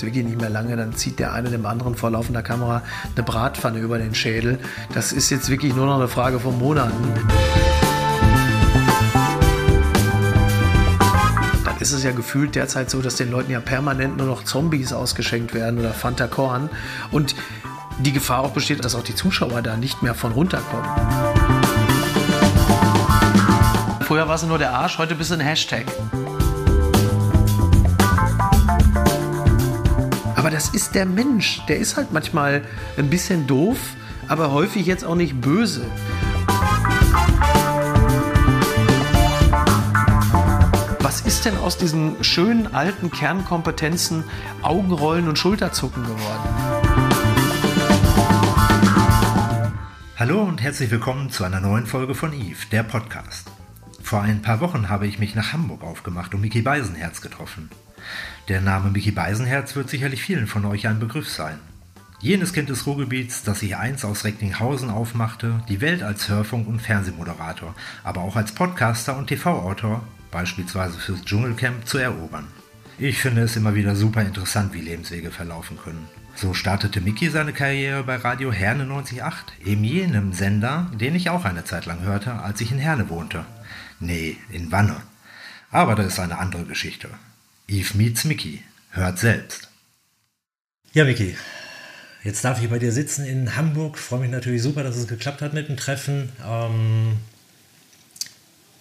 jetzt wirklich nicht mehr lange, dann zieht der eine dem anderen vor laufender Kamera eine Bratpfanne über den Schädel. Das ist jetzt wirklich nur noch eine Frage von Monaten. Dann ist es ja gefühlt derzeit so, dass den Leuten ja permanent nur noch Zombies ausgeschenkt werden oder Fanta Korn. Und die Gefahr auch besteht, dass auch die Zuschauer da nicht mehr von runterkommen. Früher war es nur der Arsch, heute bist du ein Hashtag. Aber das ist der Mensch. Der ist halt manchmal ein bisschen doof, aber häufig jetzt auch nicht böse. Was ist denn aus diesen schönen alten Kernkompetenzen Augenrollen und Schulterzucken geworden? Hallo und herzlich willkommen zu einer neuen Folge von Eve, der Podcast. Vor ein paar Wochen habe ich mich nach Hamburg aufgemacht und Mickey Beisenherz getroffen. Der Name Mickey Beisenherz wird sicherlich vielen von euch ein Begriff sein. Jenes Kind des Ruhrgebiets, das sich einst aus Recklinghausen aufmachte, die Welt als Hörfunk- und Fernsehmoderator, aber auch als Podcaster und TV-Autor, beispielsweise fürs Dschungelcamp, zu erobern. Ich finde es immer wieder super interessant, wie Lebenswege verlaufen können. So startete Mickey seine Karriere bei Radio Herne 98.8, eben jenem Sender, den ich auch eine Zeit lang hörte, als ich in Herne wohnte. Nee, in Wanne. Aber das ist eine andere Geschichte. Eve meets Mickey. Hört selbst. Ja, Mickey. Jetzt darf ich bei dir sitzen in Hamburg. Freue mich natürlich super, dass es geklappt hat mit dem Treffen. Ähm,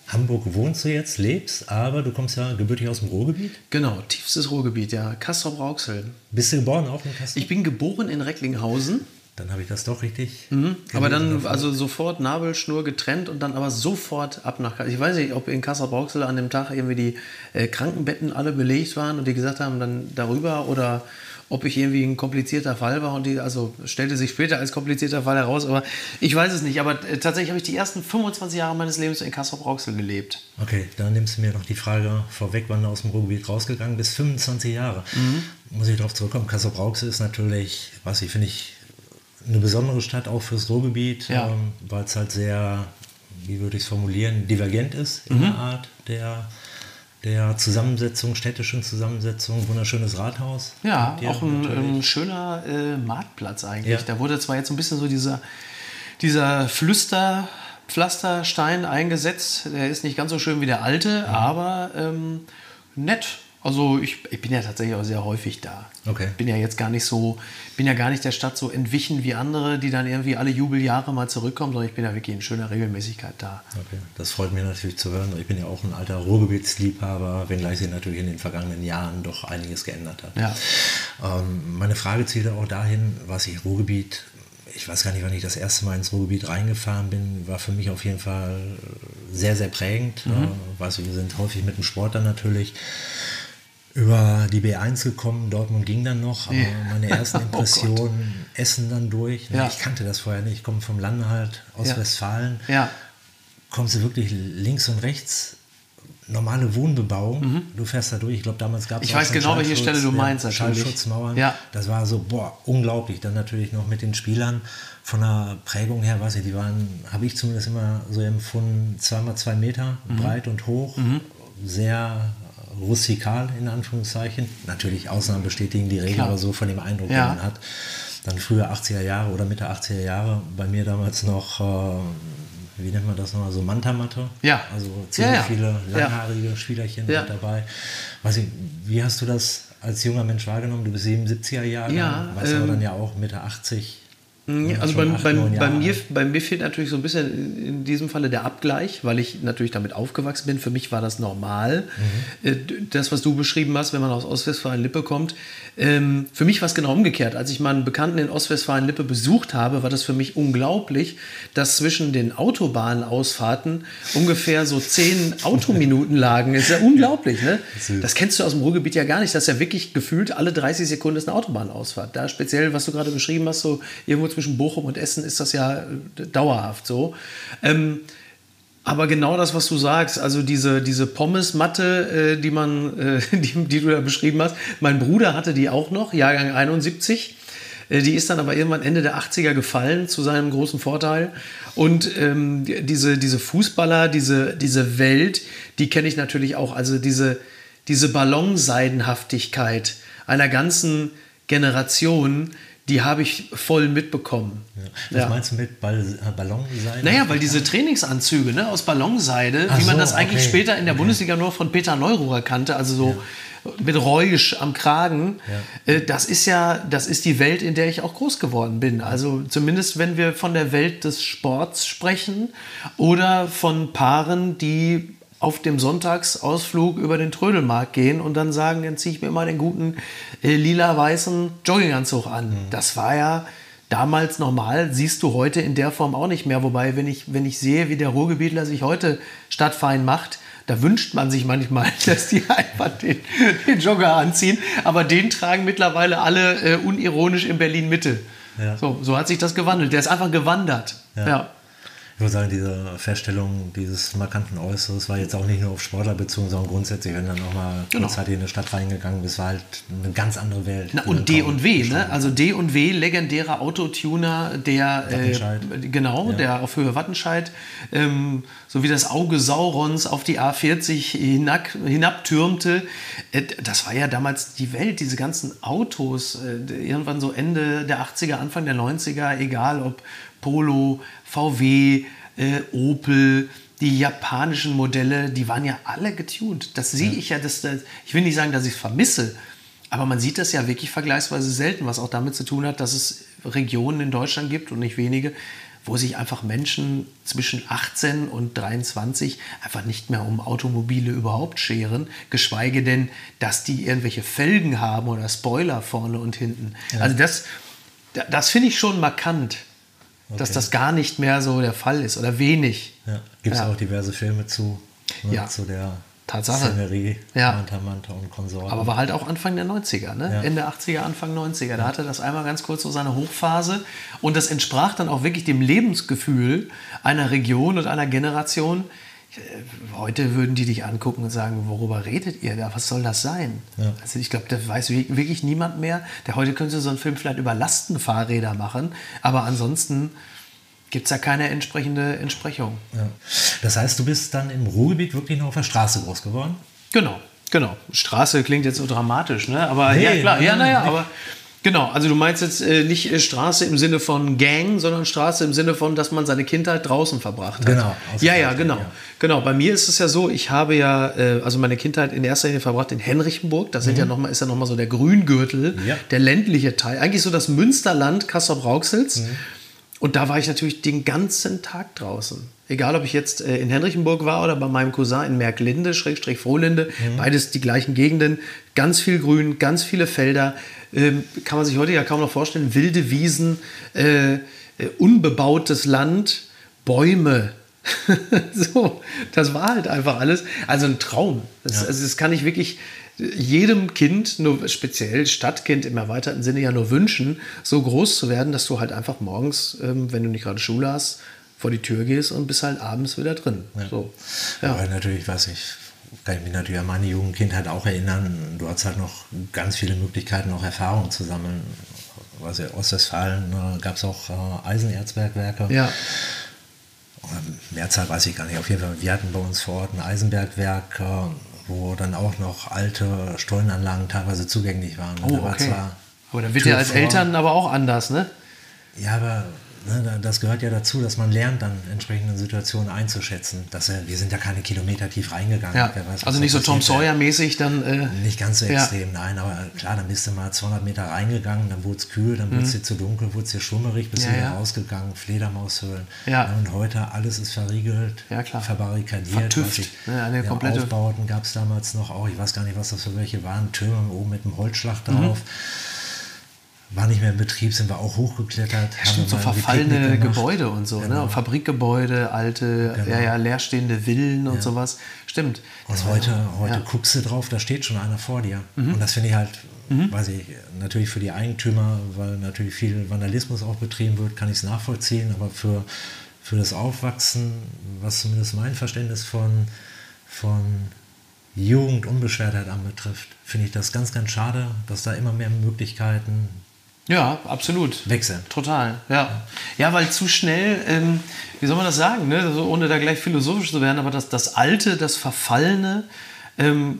Hamburg wohnst du jetzt, lebst, aber du kommst ja gebürtig aus dem Ruhrgebiet. Genau, tiefstes Ruhrgebiet, ja. Kastrop-Rauxel. Bist du geboren auch in Kastrop? Ich bin geboren in Recklinghausen. Dann habe ich das doch richtig. Mhm. Aber dann also sofort Nabelschnur getrennt und dann aber sofort ab nach. Ich weiß nicht, ob in Kassel-Brauxel an dem Tag irgendwie die äh, Krankenbetten alle belegt waren und die gesagt haben, dann darüber oder ob ich irgendwie ein komplizierter Fall war und die, also stellte sich später als komplizierter Fall heraus, aber ich weiß es nicht. Aber äh, tatsächlich habe ich die ersten 25 Jahre meines Lebens in Kassel-Brauxel gelebt. Okay, dann nimmst du mir noch die Frage vorweg, wann du aus dem Ruhrgebiet rausgegangen bist. 25 Jahre. Mhm. Muss ich darauf zurückkommen. Kassel-Brauxel ist natürlich, was ich finde ich, eine besondere Stadt auch fürs Ruhrgebiet, Ja. ähm, weil es halt sehr, wie würde ich es formulieren, divergent ist in Mhm. der Art der, der Zusammensetzung, städtischen Zusammensetzung. Wunderschönes Rathaus. Ja, auch ein, ein schöner äh, Marktplatz eigentlich. Ja. Da wurde zwar jetzt ein bisschen so dieser, dieser Flüster, Pflasterstein eingesetzt. Der ist nicht ganz so schön wie der alte, aber ähm, nett. Also ich, ich bin ja tatsächlich auch sehr häufig da. Okay. Bin ja jetzt gar nicht so, bin ja gar nicht der Stadt so entwichen wie andere, die dann irgendwie alle Jubeljahre mal zurückkommen, sondern ich bin ja wirklich in schöner Regelmäßigkeit da. Okay, das freut mich natürlich zu hören. Ich bin ja auch ein alter Ruhrgebietsliebhaber, wenngleich sich natürlich in den vergangenen Jahren doch einiges geändert hat. Ja. Ähm, meine Frage zielte auch dahin, was ich Ruhrgebiet, ich weiß gar nicht, wann ich das erste Mal ins Ruhrgebiet reingefahren bin, war für mich auf jeden Fall sehr, sehr prägend. Mhm. Äh, weiß, wir sind häufig mit dem Sport dann natürlich über die B1 gekommen, Dortmund ging dann noch, aber Ja. meine ersten Oh. Impressionen, Essen dann durch. Ja. Ich kannte das vorher nicht, ich komme vom Lande halt, aus Ja. Westfalen Ja. kommst du wirklich links und rechts normale Wohnbebauung. Du fährst da durch. Ich glaube, damals gab es Mhm. Ich weiß genau, welche Stelle du meinst, natürlich. Schallschutzmauern. Ja. Das war so, boah, unglaublich. Dann natürlich noch mit den Spielern von der Prägung her, weiß ich, die waren, habe ich zumindest immer so empfunden, zweimal zwei Meter Mhm. breit und hoch. Sehr rustikal in Anführungszeichen. Natürlich Ausnahmen bestätigen die Regel, Klar. aber so von dem Eindruck, Ja. den man hat. Dann früher 80er Jahre oder Mitte 80er Jahre, bei mir damals noch, äh, wie nennt man das nochmal, so Mantamatte. Ja. Also ziemlich Ja, ja. viele langhaarige Spielerchen mit dabei. Weiß ich, wie hast du das als junger Mensch wahrgenommen? Du bist 77er Jahre, Ja, warst aber ähm, dann ja auch Mitte 80. Ja, also bei, acht, bei, bei, mir, bei mir fehlt natürlich so ein bisschen in diesem Falle der Abgleich, weil ich natürlich damit aufgewachsen bin. Für mich war das normal. Mhm. Äh, Das, was du beschrieben hast, wenn man aus Ostwestfalen-Lippe kommt. Ähm, für mich war es genau umgekehrt. Als ich meinen Bekannten in Ostwestfalen-Lippe besucht habe, war das für mich unglaublich, dass zwischen den Autobahnausfahrten ungefähr so zehn Autominuten lagen. ist ja unglaublich, ne? Das kennst du aus dem Ruhrgebiet ja gar nicht. Das ist ja wirklich gefühlt alle 30 Sekunden ist eine Autobahnausfahrt. Da speziell, was du gerade beschrieben hast, so irgendwo zwischen Bochum und Essen ist das ja äh, dauerhaft so. Ähm, aber genau das, was du sagst, also diese, diese Pommesmatte, äh, die, äh, die, die du da beschrieben hast. Mein Bruder hatte die auch noch, Jahrgang 71. Äh, Die ist dann aber irgendwann Ende der 80er gefallen, zu seinem großen Vorteil. Und ähm, die- diese, diese Fußballer, diese, diese Welt, die kenne ich natürlich auch. Also diese, diese Ballonseidenhaftigkeit. einer ganzen Generation, die habe ich voll mitbekommen. Was meinst du mit Ball, äh, Ballonseide? Naja, weil diese Trainingsanzüge ne, aus Ballonseide, Ach wie man so, das eigentlich okay, später in der okay. Bundesliga nur von Peter Neururer kannte, also so mit Räusch am Kragen, äh, das ist ja, das ist die Welt, in der ich auch groß geworden bin. Also zumindest wenn wir von der Welt des Sports sprechen oder von Paaren, die auf dem Sonntagsausflug über den Trödelmarkt gehen und dann sagen, dann ziehe ich mir mal den guten äh, lila-weißen Jogginganzug an. Das war ja damals normal, siehst du heute in der Form auch nicht mehr. Wobei, wenn ich, wenn ich sehe, wie der Ruhrgebietler sich heute stadtfein macht, da wünscht man sich manchmal, dass die einfach den, den Jogger anziehen. Aber den tragen mittlerweile alle äh, unironisch in Berlin-Mitte. Ja. So, so hat sich das gewandelt. Der ist einfach gewandert. Ja. ja. Ich würde sagen, diese Feststellung dieses markanten Äußeres war jetzt auch nicht nur auf Sportler bezogen, sondern grundsätzlich, wenn dann nochmal Genau. kurzzeitig in eine Stadt reingegangen bist, war halt eine ganz andere Welt. Na, und D und W, ne? Also D und W, legendärer Autotuner, der Wattenscheid. äh, genau, Ja. der auf Höhe Wattenscheid, ähm, so wie das Auge Saurons auf die A40 hinab, hinabtürmte. Äh, das war ja damals die Welt, diese ganzen Autos, äh, irgendwann so Ende der 80er, Anfang der 90er, egal ob Polo, VW, äh, Opel, die japanischen Modelle, die waren ja alle getuned. Das sehe ich ja, das, das, ich will nicht sagen, dass ich es vermisse, aber man sieht das ja wirklich vergleichsweise selten, was auch damit zu tun hat, dass es Regionen in Deutschland gibt und nicht wenige, wo sich einfach Menschen zwischen 18 und 23 einfach nicht mehr um Automobile überhaupt scheren, geschweige denn, dass die irgendwelche Felgen haben oder Spoiler vorne und hinten. Also das, das finde ich schon markant, dass das gar nicht mehr so der Fall ist oder wenig. Ja. Gibt es Ja. auch diverse Filme zu, ne, Ja. zu der Tatsache. Szenerie, Ja. Manta Manta und Konsorten. Aber war halt auch Anfang der 90er, ne? Ja. Ende 80er, Anfang 90er. Da hatte das einmal ganz kurz so seine Hochphase. Und das entsprach dann auch wirklich dem Lebensgefühl einer Region und einer Generation. Äh, Heute würden die dich angucken und sagen, worüber redet ihr da? Was soll das sein? Ja. Also ich glaube, das weiß wi- wirklich niemand mehr. Der heute könnte so einen Film vielleicht über Lastenfahrräder machen. Aber ansonsten gibt es da keine entsprechende Entsprechung. ja. Das heißt, du bist dann im Ruhrgebiet wirklich noch auf der Straße groß geworden? Genau, genau. Straße klingt jetzt so dramatisch, ne? Aber Nee, ja, klar, ja, naja, aber genau. Also du meinst jetzt äh, nicht äh, Straße im Sinne von Gang, sondern Straße im Sinne von, dass man seine Kindheit draußen verbracht hat. Genau, Ja, ja, genau. ja. Genau. Bei mir ist es ja so, ich habe ja, äh, also meine Kindheit in erster Linie verbracht in Henrichenburg. Das sind ja noch mal, ist ja nochmal so der Grüngürtel, Mhm. Ja. der ländliche Teil. Eigentlich so das Münsterland Kassel-Brauxels. Mhm. Und da war ich natürlich den ganzen Tag draußen. Egal, ob ich jetzt äh, in Henrichenburg war oder bei meinem Cousin in Merklinde, Schrägstrich Frohlinde, Mhm. beides die gleichen Gegenden. Ganz viel Grün, ganz viele Felder. Ähm, kann man sich heute ja kaum noch vorstellen. Wilde Wiesen, äh, äh, unbebautes Land, Bäume. so, das war halt einfach alles. Also ein Traum. Das, also das kann ich wirklich jedem Kind, nur speziell Stadtkind im erweiterten Sinne ja nur wünschen, so groß zu werden, dass du halt einfach morgens, ähm, wenn du nicht gerade Schule hast, vor die Tür gehst und bist halt abends wieder drin. So. Ja. Aber natürlich, weiß ich, kann ich mich natürlich an meine Jugendkindheit auch erinnern. Du hast halt noch ganz viele Möglichkeiten, auch Erfahrungen zu sammeln. Also Ostwestfalen äh, gab es auch äh, Eisenerzbergwerke. ja. Mehrzahl weiß ich gar nicht. Auf jeden Fall, wir hatten bei uns vor Ort ein Eisenbergwerk, äh, wo dann auch noch alte Stollenanlagen teilweise zugänglich waren. Oh, okay. Aber da wird ja als vor- Eltern aber auch anders, ne? Ja, aber das gehört ja dazu, dass man lernt, dann entsprechende Situationen einzuschätzen. Dass, wir wir sind ja keine Kilometer tief reingegangen. Ja. Weiß, Also nicht so Tom. Sawyer-mäßig dann. Äh, Nicht ganz so Ja. extrem, nein, aber klar, dann bist du mal 200 Meter reingegangen, dann wurde es kühl, dann wurde es dir zu dunkel, wurde es dir schummerig, bist Mhm. Ja, wieder ja. rausgegangen, Fledermaushöhlen. Ja. Und heute alles ist verriegelt, Ja, verbarrikadiert. Vertüft, ich. ne, eine ja, komplette- Aufbauten gab es damals noch auch, ich weiß gar nicht, was das für welche waren, Türme oben mit einem Holzschlag Mhm. War nicht mehr in Betrieb, sind wir auch hochgeklettert. haben Stimmt, so verfallene. Gebäude und so, Genau. ne? Fabrikgebäude, alte, Genau. ja, ja, leerstehende Villen und sowas. Stimmt. Und heute, ja- heute ja. Mhm. guckst du drauf, da steht schon einer vor dir. Und das finde ich halt, weiß ich, natürlich für die Eigentümer, weil natürlich viel Vandalismus auch betrieben wird, kann ich es nachvollziehen, aber für, für das Aufwachsen, was zumindest mein Verständnis von, von Jugendunbeschwertheit anbetrifft, finde ich das ganz, ganz schade, dass da immer mehr Möglichkeiten Ja, absolut. wechseln. Total, ja. Ja, weil zu schnell, ähm, wie soll man das sagen, ne? also, ohne da gleich philosophisch zu werden, aber das, das Alte, das Verfallene, ähm,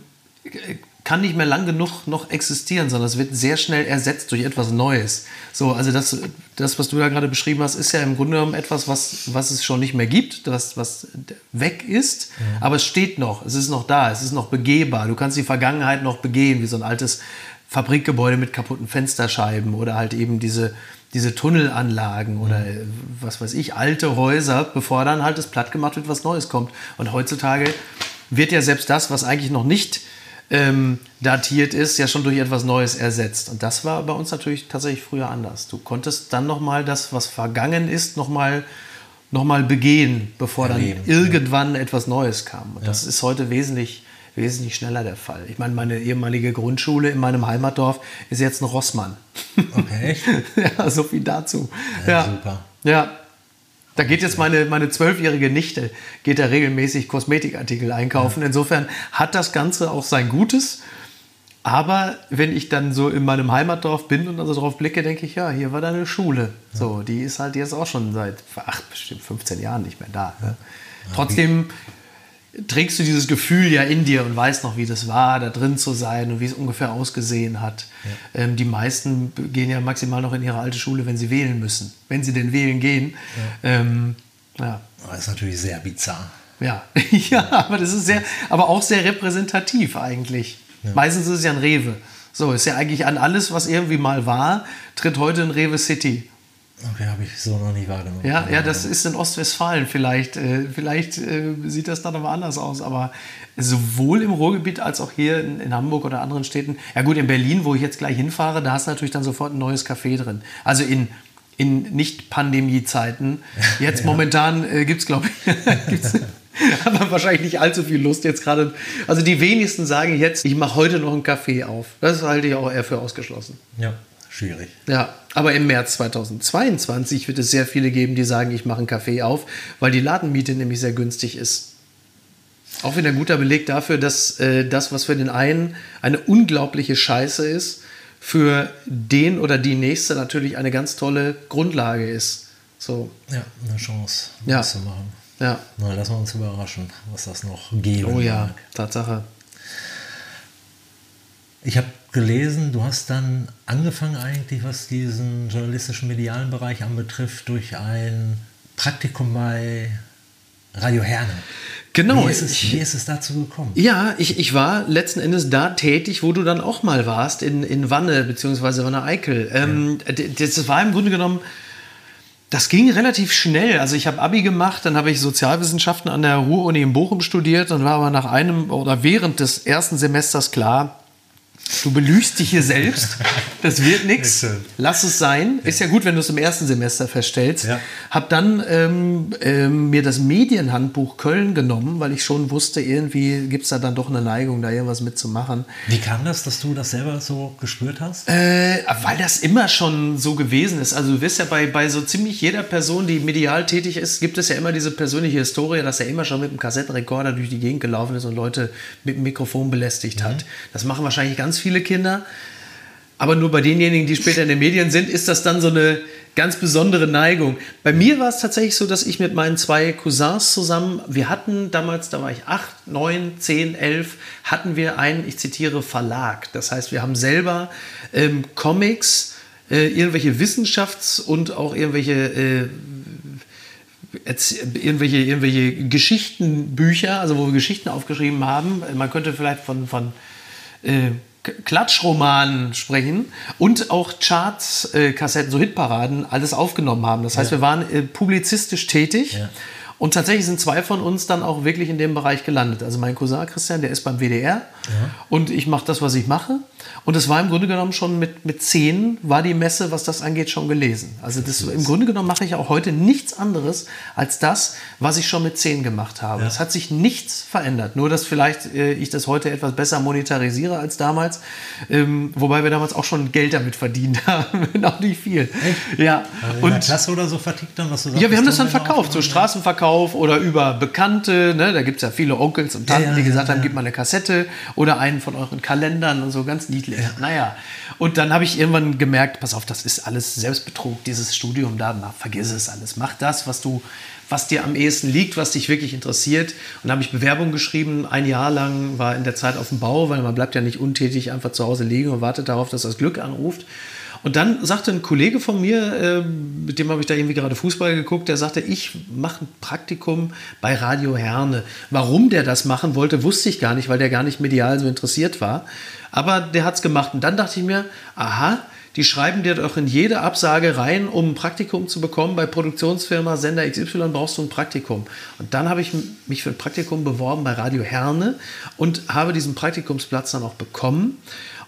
kann nicht mehr lang genug noch existieren, sondern es wird sehr schnell ersetzt durch etwas Neues. So, also das, das was du da gerade beschrieben hast, ist ja im Grunde genommen etwas, was, was es schon nicht mehr gibt, was, was weg ist, ja. aber es steht noch, es ist noch da, es ist noch begehbar. Du kannst die Vergangenheit noch begehen, wie so ein altes Fabrikgebäude mit kaputten Fensterscheiben oder halt eben diese, diese Tunnelanlagen oder mhm. was weiß ich, alte Häuser, bevor dann halt das platt gemacht wird, was Neues kommt. Und heutzutage wird ja selbst das, was eigentlich noch nicht ähm, datiert ist, ja schon durch etwas Neues ersetzt. Und das war bei uns natürlich tatsächlich früher anders. Du konntest dann nochmal das, was vergangen ist, nochmal noch mal begehen, bevor Erleben, dann irgendwann ja. etwas Neues kam. Und ja. das ist heute wesentlich wesentlich schneller der Fall. Ich meine, meine ehemalige Grundschule in meinem Heimatdorf ist jetzt ein Rossmann. Okay. ja, so viel dazu. Ja, ja, super. Ja. Da geht jetzt meine, meine zwölfjährige Nichte, geht da regelmäßig Kosmetikartikel einkaufen. Ja. Insofern hat das Ganze auch sein Gutes. Aber wenn ich dann so in meinem Heimatdorf bin und also darauf blicke, denke ich, ja, hier war deine Schule. Ja. So, die ist halt jetzt auch schon seit ach, bestimmt 15 Jahren nicht mehr da. Ne? Trotzdem trägst du dieses Gefühl ja in dir und weißt noch, wie das war, da drin zu sein und wie es ungefähr ausgesehen hat. Ja. Ähm, die meisten gehen ja maximal noch in ihre alte Schule, wenn sie wählen müssen. Wenn sie denn wählen gehen. Ja. Ähm, ja. Das ist natürlich sehr bizarr. Ja, ja, aber das ist sehr, aber auch sehr repräsentativ eigentlich. Ja. Meistens ist es ja ein Rewe. So, ist ja eigentlich an alles, was irgendwie mal war, tritt heute ein Rewe City. Okay, habe ich so noch nie wahrgenommen. Ja, ja, das ist in Ostwestfalen vielleicht. Äh, vielleicht äh, sieht das dann aber anders aus. Aber sowohl im Ruhrgebiet als auch hier in, in, Hamburg oder anderen Städten. Ja gut, in Berlin, wo ich jetzt gleich hinfahre, da hast du natürlich dann sofort ein neues Café drin. Also in, in Nicht-Pandemie-Zeiten. Jetzt ja. momentan äh, gibt es, glaube ich, aber wahrscheinlich nicht allzu viel Lust jetzt gerade. Also die wenigsten sagen jetzt, ich mache heute noch ein Café auf. Das halte ich auch eher für ausgeschlossen. Ja schwierig. Ja, aber im März 2022 wird es sehr viele geben, die sagen, ich mache einen Café auf, weil die Ladenmiete nämlich sehr günstig ist. Auch wieder ein guter Beleg dafür, dass äh, das, was für den einen eine unglaubliche Scheiße ist, für den oder die nächste natürlich eine ganz tolle Grundlage ist. So. Ja, eine Chance, ja. zu machen. Ja. Na, lassen wir uns überraschen, was das noch geben Oh ja, mag. Tatsache. Ich habe gelesen, du hast dann angefangen eigentlich, was diesen journalistischen medialen Bereich anbetrifft, durch ein Praktikum bei Radio Herne. Genau. Wie ist, es, wie ist es dazu gekommen? Ja, ich, ich war letzten Endes da tätig, wo du dann auch mal warst, in, in Wanne, beziehungsweise Wanne Eickel. Ähm, ja. Das war im Grunde genommen, das ging relativ schnell. Also ich habe Abi gemacht, dann habe ich Sozialwissenschaften an der Ruhr-Uni in Bochum studiert und war aber nach einem oder während des ersten Semesters klar, Du belügst dich hier selbst. Das wird nichts. Lass es sein. Ist ja gut, wenn du es im ersten Semester feststellst. Ja. Hab dann ähm, ähm, mir das Medienhandbuch Köln genommen, weil ich schon wusste, irgendwie gibt es da dann doch eine Neigung, da irgendwas mitzumachen. Wie kam das, dass du das selber so gespürt hast? Äh, weil das immer schon so gewesen ist. Also du wirst ja bei, bei so ziemlich jeder Person, die medial tätig ist, gibt es ja immer diese persönliche Historie, dass er immer schon mit einem Kassettenrekorder durch die Gegend gelaufen ist und Leute mit dem Mikrofon belästigt mhm. hat. Das machen wahrscheinlich ganz viele Kinder. Aber nur bei denjenigen, die später in den Medien sind, ist das dann so eine ganz besondere Neigung. Bei mir war es tatsächlich so, dass ich mit meinen zwei Cousins zusammen, wir hatten damals, da war ich acht, neun, zehn, elf, hatten wir einen, ich zitiere, Verlag. Das heißt, wir haben selber ähm, Comics, äh, irgendwelche Wissenschafts- und auch irgendwelche äh, irgendwelche, irgendwelche Geschichtenbücher, also wo wir Geschichten aufgeschrieben haben. Man könnte vielleicht von, von äh, Klatschromanen sprechen und auch Charts, äh, Kassetten, so Hitparaden, alles aufgenommen haben. Das heißt, ja. wir waren äh, publizistisch tätig. Ja. Und tatsächlich sind zwei von uns dann auch wirklich in dem Bereich gelandet. Also mein Cousin Christian, der ist beim WDR ja. und ich mache das, was ich mache. Und es war im Grunde genommen schon mit, mit zehn, war die Messe, was das angeht, schon gelesen. Also das, im Grunde genommen mache ich auch heute nichts anderes als das, was ich schon mit zehn gemacht habe. Ja. Es hat sich nichts verändert. Nur, dass vielleicht äh, ich das heute etwas besser monetarisiere als damals. Ähm, wobei wir damals auch schon Geld damit verdient haben. auch nicht viel. Echt? Ja. Also und, Klasse oder so vertickt dann, was du sagst, Ja, wir haben das dann verkauft. So Straßenverkauf Verkauf oder über Bekannte. Ne? Da gibt es ja viele Onkels und Tanten, Ja, ja, die gesagt haben, gib mal eine Kassette oder einen von euren Kalendern und so, ganz niedlich. Naja, und dann habe ich irgendwann gemerkt, pass auf, das ist alles Selbstbetrug, dieses Studium da, na, vergiss es alles. Mach das, was du was dir am ehesten liegt, was dich wirklich interessiert. Und da habe ich Bewerbung geschrieben, ein Jahr lang war in der Zeit auf dem Bau, weil man bleibt ja nicht untätig einfach zu Hause liegen und wartet darauf, dass das Glück anruft. Und dann sagte ein Kollege von mir, äh, mit dem habe ich da irgendwie gerade Fußball geguckt, der sagte, ich mache ein Praktikum bei Radio Herne. Warum der das machen wollte, wusste ich gar nicht, weil der gar nicht medial so interessiert war. Aber der hat es gemacht. Und dann dachte ich mir, aha, die schreiben dir doch in jede Absage rein, um ein Praktikum zu bekommen. Bei Produktionsfirma Sender XY brauchst du ein Praktikum. Und dann habe ich mich für ein Praktikum beworben bei Radio Herne und habe diesen Praktikumsplatz dann auch bekommen.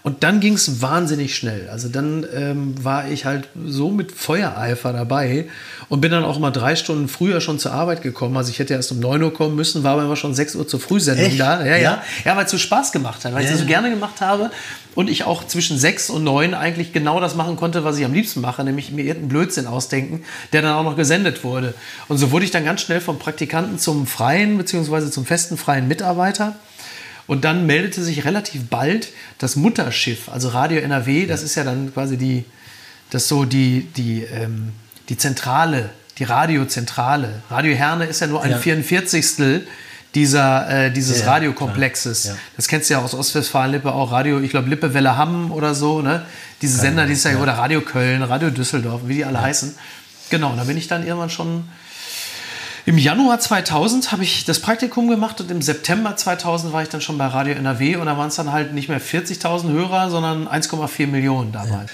Und dann ging es wahnsinnig schnell. Also dann ähm, war ich halt so mit Feuereifer dabei und bin dann auch mal drei Stunden früher schon zur Arbeit gekommen. Also ich hätte erst um 9 Uhr kommen müssen, war aber immer schon 6 Uhr zur Frühsendung Echt? da. Ja, ja. Ja? Ja, weil es so Spaß gemacht hat, weil ich Ja, es so gerne gemacht habe und ich auch zwischen 6 und 9 eigentlich genau das machen konnte, was ich am liebsten mache, nämlich mir irgendeinen Blödsinn ausdenken, der dann auch noch gesendet wurde. Und so wurde ich dann ganz schnell vom Praktikanten zum freien beziehungsweise zum festen freien Mitarbeiter. Und dann meldete sich relativ bald das Mutterschiff, also Radio NRW, das ist ja dann quasi die, das so die, die, ähm, die Zentrale, die Radiozentrale. Radio Herne ist ja nur ein Ja. 44. dieser, äh, dieses Ja, ja, Radiokomplexes. ja. Das kennst du ja aus Ostwestfalen-Lippe auch, Radio, ich glaube Lippe Welle Hamm oder so, ne? Diese Sender, die ist ja, oder Radio Köln, Radio Düsseldorf, wie die alle heißen. Genau, und da bin ich dann irgendwann schon im Januar 2000 habe ich das Praktikum gemacht und im September 2000 war ich dann schon bei Radio NRW und da waren es dann halt nicht mehr 40.000 Hörer, sondern 1,4 Millionen damals.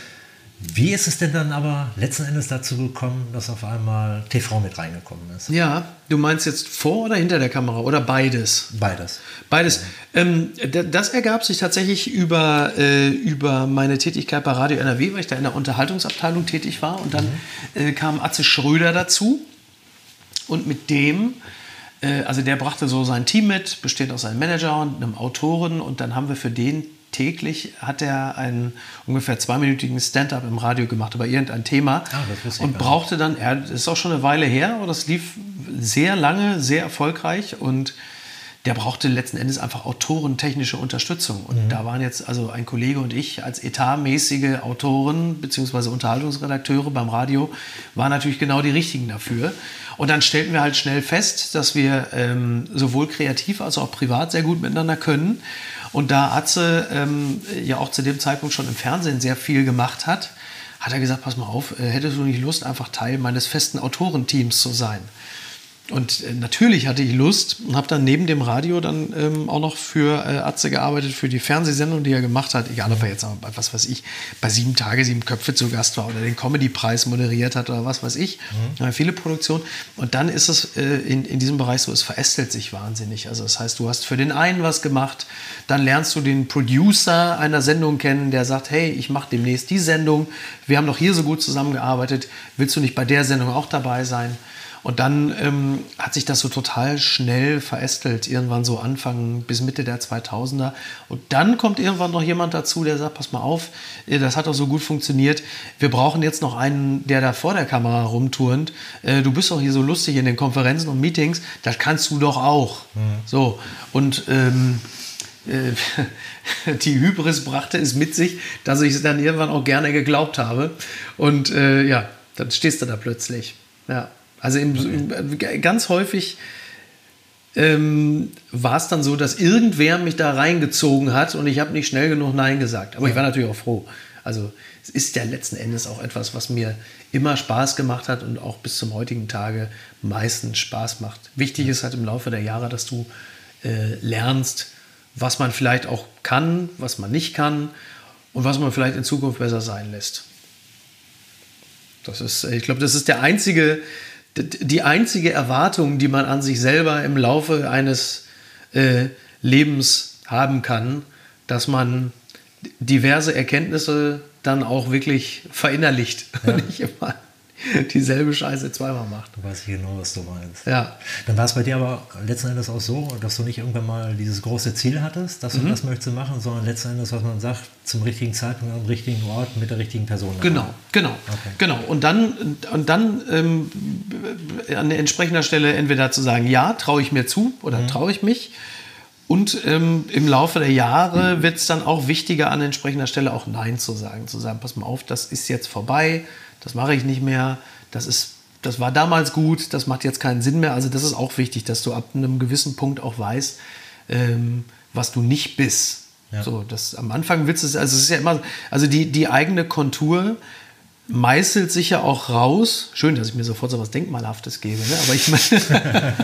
Wie ist es denn dann aber letzten Endes dazu gekommen, dass auf einmal TV mit reingekommen ist? Ja, du meinst jetzt vor oder hinter der Kamera oder beides? Beides. Beides. Ähm, d- das ergab sich tatsächlich über, äh, über meine Tätigkeit bei Radio NRW, weil ich da in der Unterhaltungsabteilung tätig war. Und dann äh, kam Atze Schröder dazu. Und mit dem, äh, also der brachte so sein Team mit, besteht aus einem Manager und einem Autoren. Und dann haben wir für den täglich, hat er einen ungefähr zweiminütigen Stand-up im Radio gemacht über irgendein Thema. Ah, und brauchte dann, er das ist auch schon eine Weile her, aber das lief sehr lange, sehr erfolgreich und der brauchte letzten Endes einfach autorentechnische Unterstützung. Und Mhm. da waren jetzt also ein Kollege und ich als etatmäßige Autoren bzw. Unterhaltungsredakteure beim Radio waren natürlich genau die richtigen dafür. Und dann stellten wir halt schnell fest, dass wir ähm, sowohl kreativ als auch privat sehr gut miteinander können. Und da Atze ähm, ja auch zu dem Zeitpunkt schon im Fernsehen sehr viel gemacht hat, hat er gesagt, pass mal auf, äh, hättest du nicht Lust, einfach Teil meines festen Autorenteams zu sein? Und äh, natürlich hatte ich Lust und habe dann neben dem Radio dann ähm, auch noch für äh, Atze gearbeitet, für die Fernsehsendung, die er gemacht hat. Egal, ob er jetzt, aber, was weiß ich, bei Sieben Tage, Sieben Köpfe zu Gast war oder den Comedy-Preis moderiert hat oder was weiß ich. Ja, viele Produktionen. Und dann ist es äh, in, in diesem Bereich so, es verästelt sich wahnsinnig. Also das heißt, du hast für den einen was gemacht, dann lernst du den Producer einer Sendung kennen, der sagt, hey, ich mache demnächst die Sendung, wir haben doch hier so gut zusammengearbeitet, willst du nicht bei der Sendung auch dabei sein? Und dann ähm, hat sich das so total schnell verästelt, irgendwann so Anfang bis Mitte der 2000er. Und dann kommt irgendwann noch jemand dazu, der sagt, pass mal auf, äh, das hat doch so gut funktioniert. Wir brauchen jetzt noch einen, der da vor der Kamera rumturnt. Äh, Du bist doch hier so lustig in den Konferenzen und Meetings, das kannst du doch auch. So, und... Ähm, äh, die Hybris brachte es mit sich, dass ich es dann irgendwann auch gerne geglaubt habe. Und äh, ja, dann stehst du da plötzlich. Ja, also im, im, ganz häufig ähm, war es dann so, dass irgendwer mich da reingezogen hat und ich habe nicht schnell genug Nein gesagt. Aber ich war natürlich auch froh. Also es ist ja letzten Endes auch etwas, was mir immer Spaß gemacht hat und auch bis zum heutigen Tage meistens Spaß macht. Wichtig ist halt im Laufe der Jahre, dass du äh, lernst, was man vielleicht auch kann, was man nicht kann und was man vielleicht in Zukunft besser sein lässt. Das ist, ich glaube, das ist der einzige, die einzige Erwartung, die man an sich selber im Laufe eines äh, Lebens haben kann, dass man diverse Erkenntnisse dann auch wirklich verinnerlicht Ja. nicht immer dieselbe Scheiße zweimal macht. Da weiß ich genau, was du meinst. Ja. Dann war es bei dir aber letzten Endes auch so, dass du nicht irgendwann mal dieses große Ziel hattest, dass du Mhm. das möchtest machen, sondern letzten Endes, was man sagt, zum richtigen Zeitpunkt am richtigen Ort mit der richtigen Person. Genau, genau, Okay. genau. Und dann, und dann ähm, an entsprechender Stelle entweder zu sagen, ja, traue ich mir zu oder mhm. traue ich mich. Und ähm, im Laufe der Jahre mhm. wird es dann auch wichtiger, an entsprechender Stelle auch Nein zu sagen. Zu sagen, pass mal auf, das ist jetzt vorbei, das mache ich nicht mehr, das ist das war damals gut, das macht jetzt keinen Sinn mehr. Also das ist auch wichtig, dass du ab einem gewissen Punkt auch weißt, ähm, was du nicht bist. Ja. So, das am Anfang willst du es, also es ist ja immer, also die, die eigene Kontur meißelt sich ja auch raus. Schön, dass ich mir sofort so was Denkmalhaftes gebe, ne? aber ich meine,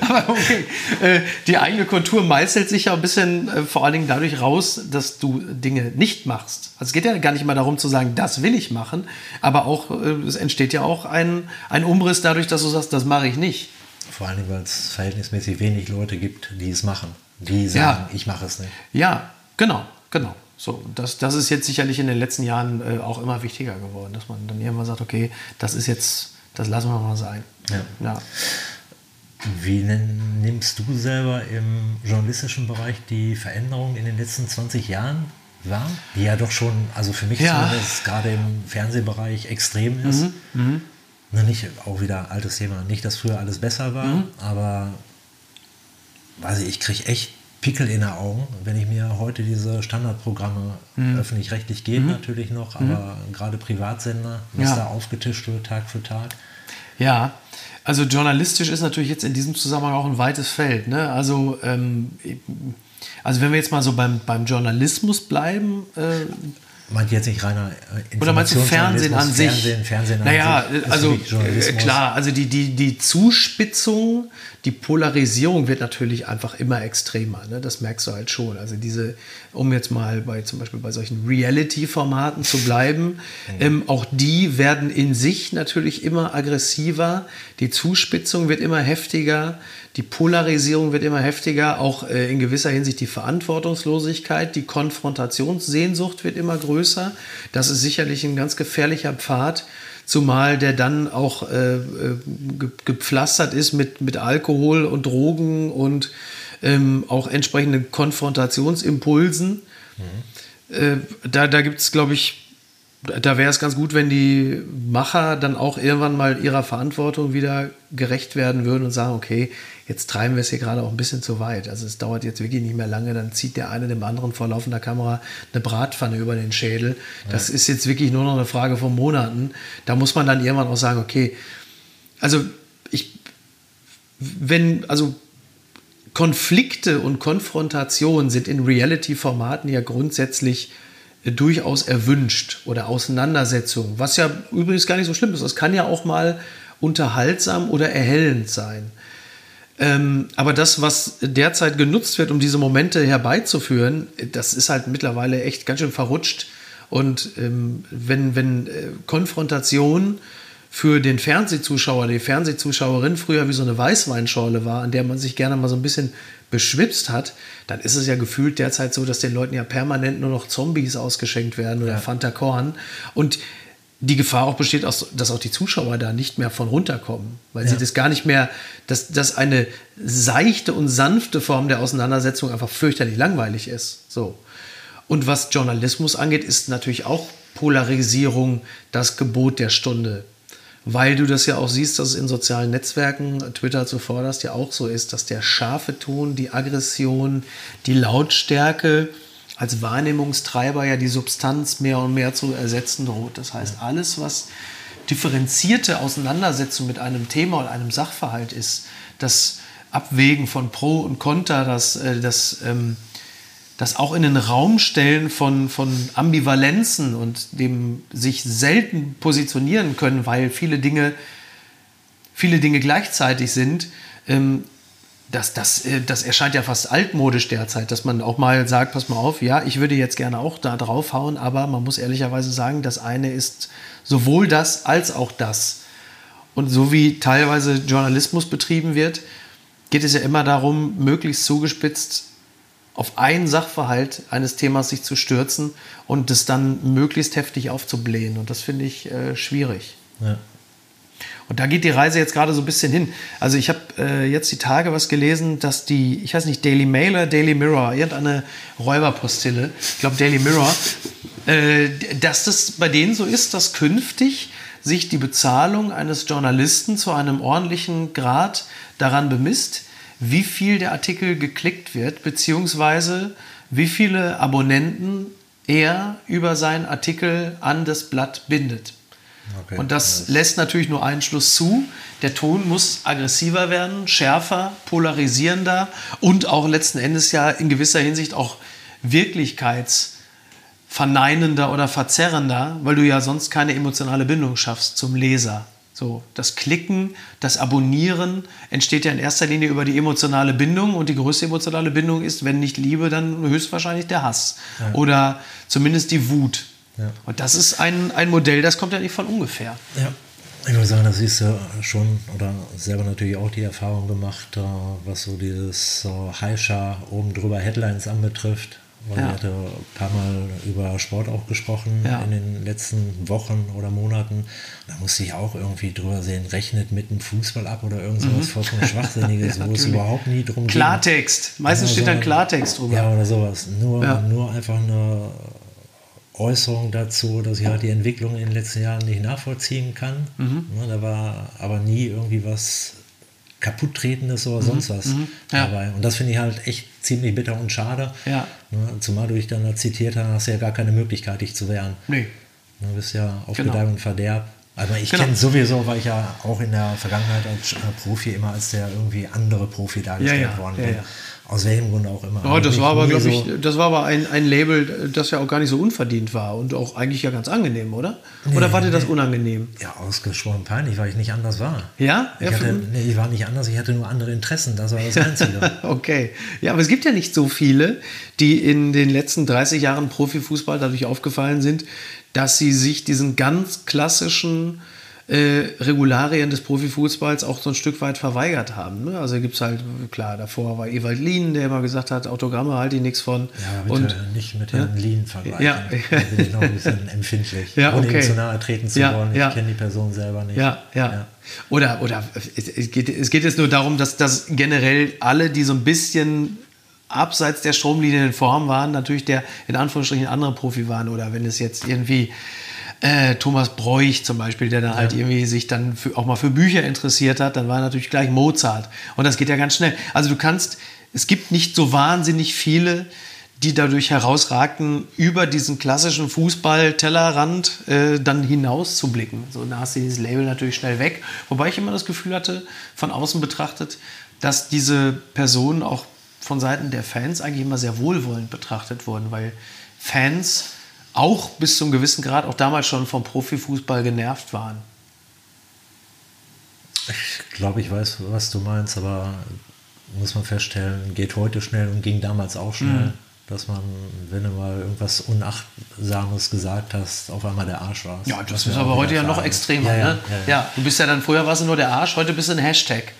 aber okay, äh, die eigene Kontur meißelt sich ja ein bisschen äh, vor allen Dingen dadurch raus, dass du Dinge nicht machst. Also es geht ja gar nicht mal darum zu sagen, das will ich machen, aber auch, äh, es entsteht ja auch ein, ein Umriss dadurch, dass du sagst, das mache ich nicht. Vor allem, weil es verhältnismäßig wenig Leute gibt, die es machen, die sagen, ja. ich mache es nicht. Ja, genau, genau. So, das, das ist jetzt sicherlich in den letzten Jahren äh, auch immer wichtiger geworden, dass man dann irgendwann sagt, okay, das ist jetzt, das lassen wir mal sein. Ja. ja. Wie nimmst du selber im journalistischen Bereich die Veränderungen in den letzten 20 Jahren wahr? Die ja doch schon, also für mich ja. zumindest gerade im Fernsehbereich extrem ist. Mhm. Mhm. Na, nicht, auch wieder altes Thema, nicht, dass früher alles besser war, mhm. aber weiß ich, ich kriege echt Pickel in den Augen, wenn ich mir heute diese Standardprogramme mhm. öffentlich-rechtlich geht mhm. natürlich noch, mhm. aber mhm. gerade Privatsender, was ja. da aufgetischt wird Tag für Tag. Ja, also journalistisch ist natürlich jetzt in diesem Zusammenhang auch ein weites Feld. Ne? Also, ähm, also wenn wir jetzt mal so beim, beim Journalismus bleiben, äh, meint jetzt nicht reiner äh, Oder meinst du Fernsehen an sich? Fernsehen, Fernsehen an naja, sich. also äh, klar, also die, die, die Zuspitzung, die Polarisierung wird natürlich einfach immer extremer. Ne? Das merkst du halt schon. Also diese, um jetzt mal bei zum Beispiel bei solchen Reality-Formaten zu bleiben, mhm. ähm, auch die werden in sich natürlich immer aggressiver. Die Zuspitzung wird immer heftiger. Die Polarisierung wird immer heftiger, auch äh, in gewisser Hinsicht die Verantwortungslosigkeit, die Konfrontationssehnsucht wird immer größer. Das ist sicherlich ein ganz gefährlicher Pfad, zumal der dann auch äh, äh gepflastert ist mit, mit Alkohol und Drogen und ähm, auch entsprechenden Konfrontationsimpulsen. Mhm. Äh, da da gibt es, glaube ich, da wäre es ganz gut, wenn die Macher dann auch irgendwann mal ihrer Verantwortung wieder gerecht werden würden und sagen, okay, jetzt treiben wir es hier gerade auch ein bisschen zu weit. Also es dauert jetzt wirklich nicht mehr lange, dann zieht der eine dem anderen vor laufender Kamera eine Bratpfanne über den Schädel. Das ja. ist jetzt wirklich nur noch eine Frage von Monaten. Da muss man dann irgendwann auch sagen, okay, also ich, wenn, also Konflikte und Konfrontationen sind in Reality-Formaten ja grundsätzlich durchaus erwünscht oder Auseinandersetzungen, was ja übrigens gar nicht so schlimm ist. Das kann ja auch mal unterhaltsam oder erhellend sein. Ähm, aber das, was derzeit genutzt wird, um diese Momente herbeizuführen, das ist halt mittlerweile echt ganz schön verrutscht. Und ähm, wenn, wenn äh, Konfrontation für den Fernsehzuschauer, die Fernsehzuschauerin früher wie so eine Weißweinschorle war, an der man sich gerne mal so ein bisschen beschwipst hat, dann ist es ja gefühlt derzeit so, dass den Leuten ja permanent nur noch Zombies ausgeschenkt werden oder ja. Fanta Korn. Und die Gefahr auch besteht, dass auch die Zuschauer da nicht mehr von runterkommen, weil ja. sie das gar nicht mehr, dass, dass eine seichte und sanfte Form der Auseinandersetzung einfach fürchterlich langweilig ist. So. Und was Journalismus angeht, ist natürlich auch Polarisierung das Gebot der Stunde weil du das ja auch siehst, dass es in sozialen Netzwerken, Twitter zuvorderst, ja auch so ist, dass der scharfe Ton, die Aggression, die Lautstärke als Wahrnehmungstreiber ja die Substanz mehr und mehr zu ersetzen droht. Das heißt, alles, was differenzierte Auseinandersetzung mit einem Thema und einem Sachverhalt ist, das Abwägen von Pro und Contra, das, äh, das ähm, das auch in den Raum stellen von, von Ambivalenzen und dem sich selten positionieren können, weil viele Dinge, viele Dinge gleichzeitig sind, ähm, das, das, äh, das erscheint ja fast altmodisch derzeit, dass man auch mal sagt, pass mal auf, ja, ich würde jetzt gerne auch da draufhauen, aber man muss ehrlicherweise sagen, das eine ist sowohl das als auch das. Und so wie teilweise Journalismus betrieben wird, geht es ja immer darum, möglichst zugespitzt auf einen Sachverhalt eines Themas sich zu stürzen und das dann möglichst heftig aufzublähen. Und das finde ich äh, schwierig. Ja. Und da geht die Reise jetzt gerade so ein bisschen hin. Also ich habe äh, jetzt die Tage was gelesen, dass die, ich weiß nicht, Daily Mail oder Daily Mirror, irgendeine Räuberpostille, ich glaube Daily Mirror, äh, dass das bei denen so ist, dass künftig sich die Bezahlung eines Journalisten zu einem ordentlichen Grad daran bemisst, wie viel der Artikel geklickt wird, beziehungsweise wie viele Abonnenten er über seinen Artikel an das Blatt bindet. Okay. Und das lässt natürlich nur einen Schluss zu. Der Ton muss aggressiver werden, schärfer, polarisierender und auch letzten Endes ja in gewisser Hinsicht auch wirklichkeitsverneinender oder verzerrender, weil du ja sonst keine emotionale Bindung schaffst zum Leser. So, das Klicken, das Abonnieren entsteht ja in erster Linie über die emotionale Bindung und die größte emotionale Bindung ist, wenn nicht Liebe, dann höchstwahrscheinlich der Hass ja. oder zumindest die Wut. Ja. Und das ist ein, ein Modell, das kommt ja nicht von ungefähr. Ja. Ich würde sagen, das ist ja schon oder selber natürlich auch die Erfahrung gemacht, äh, was so dieses Heischer oben drüber Headlines anbetrifft. Weil ja. ich hatte ein paar Mal über Sport auch gesprochen ja. in den letzten Wochen oder Monaten. Da musste ich auch irgendwie drüber sehen, rechnet mit dem Fußball ab oder irgend sowas mhm. vollkommen Schwachsinniges, ja, wo es überhaupt nie drum geht. Klartext. Meistens steht dann Klartext drüber. Ja, oder sowas. Nur, nur einfach eine Äußerung dazu, dass ich halt die Entwicklung in den letzten Jahren nicht nachvollziehen kann. Mhm. Da war aber nie irgendwie was kaputttretendes oder mhm. sonst was mhm. ja. dabei. Und das finde ich halt echt ziemlich bitter und schade. Ja. Zumal du dich dann da zitiert hast, hast du ja gar keine Möglichkeit, dich zu wehren. Nee. Du bist ja auf genau. Gedeih und Verderb. Aber ich genau. kenne sowieso, weil ich ja auch in der Vergangenheit als Profi immer als der irgendwie andere Profi dargestellt ja. worden bin. Aus welchem Grund auch immer. Ja, das, war aber, so ich, das war aber ein, ein Label, das ja auch gar nicht so unverdient war und auch eigentlich ja ganz angenehm, oder? Nee, oder war dir das unangenehm? Ja, ausgesprochen peinlich, weil ich nicht anders war. Ja? Ich, ja, hatte, nee, ich war nicht anders, ich hatte nur andere Interessen, das war das Einzige. okay. Ja, aber es gibt ja nicht so viele, die in den letzten 30 Jahren Profifußball dadurch aufgefallen sind, dass sie sich diesen ganz klassischen äh, Regularien des Profifußballs auch so ein Stück weit verweigert haben. Ne? Also gibt es halt, klar, davor war Ewald Lien, der immer gesagt hat, Autogramme halte ich nichts von. Ja, bitte und, nicht mit Herrn ja? Lien vergleichen. Ja. Da bin ich noch ein bisschen empfindlich, ja, ohne ihm zu nahe treten zu ja, wollen. Ich ja. kenne die Person selber nicht. Ja, ja. Oder, oder es, geht, es geht jetzt nur darum, dass, dass generell alle, die so ein bisschen abseits der Stromlinien in Form waren, natürlich der in Anführungsstrichen andere Profi waren. Oder wenn es jetzt irgendwie äh, Thomas Bräuch zum Beispiel, der dann halt ja. halt irgendwie sich dann für, auch mal für Bücher interessiert hat, dann war natürlich gleich Mozart. Und das geht ja ganz schnell. Also du kannst, es gibt nicht so wahnsinnig viele, die dadurch herausragten, über diesen klassischen Fußball-Tellerrand äh, dann hinaus zu blicken. So, da hast du dieses Label natürlich schnell weg. Wobei ich immer das Gefühl hatte, von außen betrachtet, dass diese Personen auch von Seiten der Fans eigentlich immer sehr wohlwollend betrachtet wurden, weil Fans auch bis zum gewissen Grad auch damals schon vom Profifußball genervt waren. Ich glaube, ich weiß, was du meinst, aber muss man feststellen, geht heute schnell und ging damals auch schnell, mhm. dass man, wenn du mal irgendwas Unachtsames gesagt hast, auf einmal der Arsch war. Ja, das, das ist aber heute ja noch extremer. Ja, ja, ne? ja, ja, du bist ja dann, früher warst du nur der Arsch, heute bist du ein Hashtag.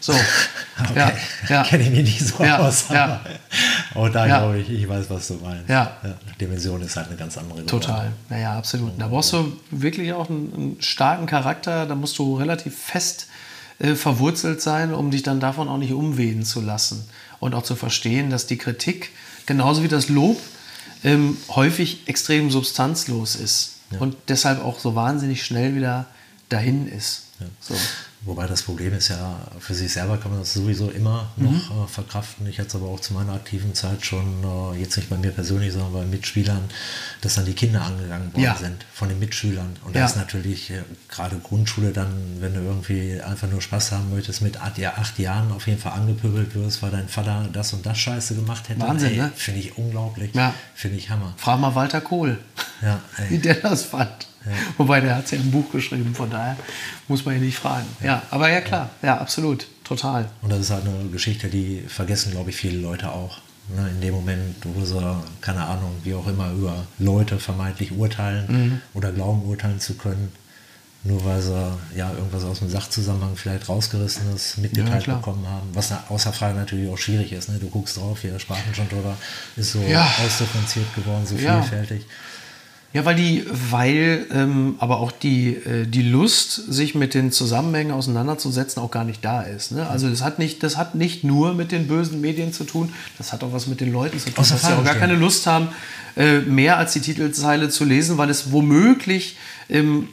So. okay. Ja, ja. Kenne ich mich nicht so aus. Ja. Und da glaube ich, ich weiß, was du meinst. Ja. ja. Dimension ist halt eine ganz andere. Total. Naja, absolut. Da brauchst du wirklich auch einen, einen starken Charakter. Da musst du relativ fest äh, verwurzelt sein, um dich dann davon auch nicht umwehen zu lassen. Und auch zu verstehen, dass die Kritik, genauso wie das Lob, ähm, häufig extrem substanzlos ist. Und deshalb auch so wahnsinnig schnell wieder dahin ist. So. Wobei das Problem ist ja, für sich selber kann man das sowieso immer noch mhm. äh, verkraften. Ich hatte es aber auch zu meiner aktiven Zeit schon, äh, jetzt nicht bei mir persönlich, sondern bei Mitspielern, dass dann die Kinder angegangen worden ja. sind von den Mitschülern. Und ja. das ist natürlich äh, gerade Grundschule dann, wenn du irgendwie einfach nur Spaß haben möchtest, mit acht, ja, acht Jahren auf jeden Fall angepöbelt wirst, weil dein Vater das und das Scheiße gemacht hätte. Wahnsinn, ne? Finde ich unglaublich. Ja. Finde ich Hammer. Frag mal Walter Kohl, wie der das fand. Ja. Wobei der hat es ja im Buch geschrieben, von daher muss man ihn nicht fragen. Ja, ja aber ja klar, ja. absolut, total. Und das ist halt eine Geschichte, die vergessen, glaube ich, viele Leute auch. Ne, in dem Moment, wo sie, keine Ahnung, wie auch immer, über Leute vermeintlich urteilen mhm. oder glauben, urteilen zu können, nur weil sie ja irgendwas aus dem Sachzusammenhang vielleicht rausgerissenes mitgeteilt ja, bekommen haben. Was außer Frage natürlich auch schwierig ist. Ne? Du guckst drauf, wir sprachen schon drüber, ist so ja. ausdifferenziert geworden, so ja. vielfältig. Ja, weil die, weil ähm, aber auch die, äh, die Lust, sich mit den Zusammenhängen auseinanderzusetzen, auch gar nicht da ist. Ne? Also das hat, nicht, das hat nicht nur mit den bösen Medien zu tun, das hat auch was mit den Leuten zu tun, dass sie auch gar keine Lust haben, äh, mehr als die Titelzeile zu lesen, weil es womöglich ähm,